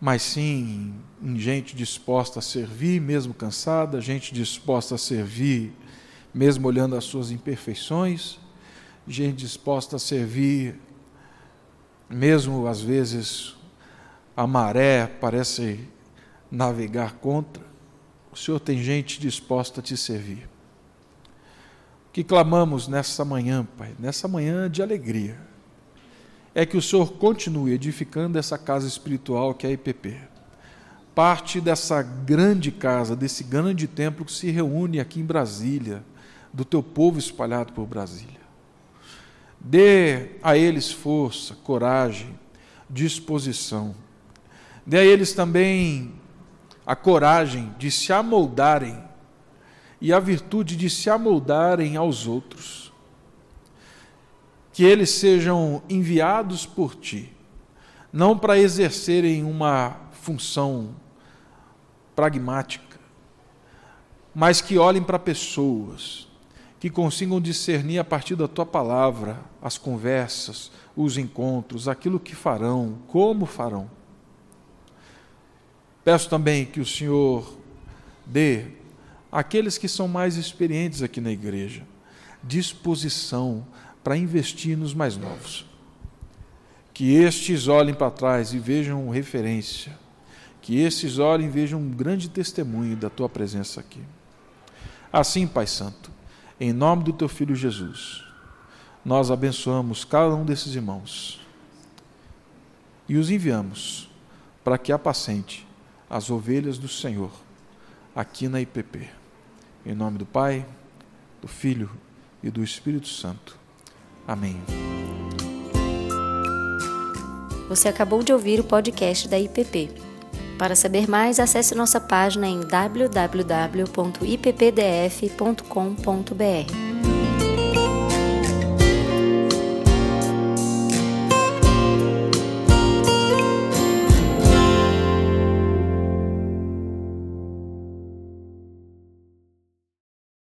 Speaker 2: mas sim em gente disposta a servir, mesmo cansada, gente disposta a servir, mesmo olhando as suas imperfeições, gente disposta a servir, mesmo às vezes a maré parece navegar contra, o Senhor tem gente disposta a te servir. Que clamamos nessa manhã, Pai, nessa manhã de alegria, é que o Senhor continue edificando essa casa espiritual que é a IPP. Parte dessa grande casa, desse grande templo que se reúne aqui em Brasília, do teu povo espalhado por Brasília. Dê a eles força, coragem, disposição. Dê a eles também a coragem de se amoldarem e a virtude de se amoldarem aos outros. Que eles sejam enviados por ti, não para exercerem uma função pragmática, mas que olhem para pessoas, que consigam discernir a partir da tua palavra as conversas, os encontros, aquilo que farão, como farão Peço também que o Senhor dê àqueles que são mais experientes aqui na igreja disposição para investir nos mais novos. Que estes olhem para trás e vejam referência. Que estes olhem e vejam um grande testemunho da tua presença aqui. Assim, Pai Santo, em nome do teu filho Jesus, nós abençoamos cada um desses irmãos e os enviamos para que apacente as ovelhas do Senhor aqui na IPP. Em nome do Pai, do Filho e do Espírito Santo. Amém.
Speaker 1: Você acabou de ouvir o podcast da IPP. Para saber mais, acesse nossa página em www.ippdf.com.br.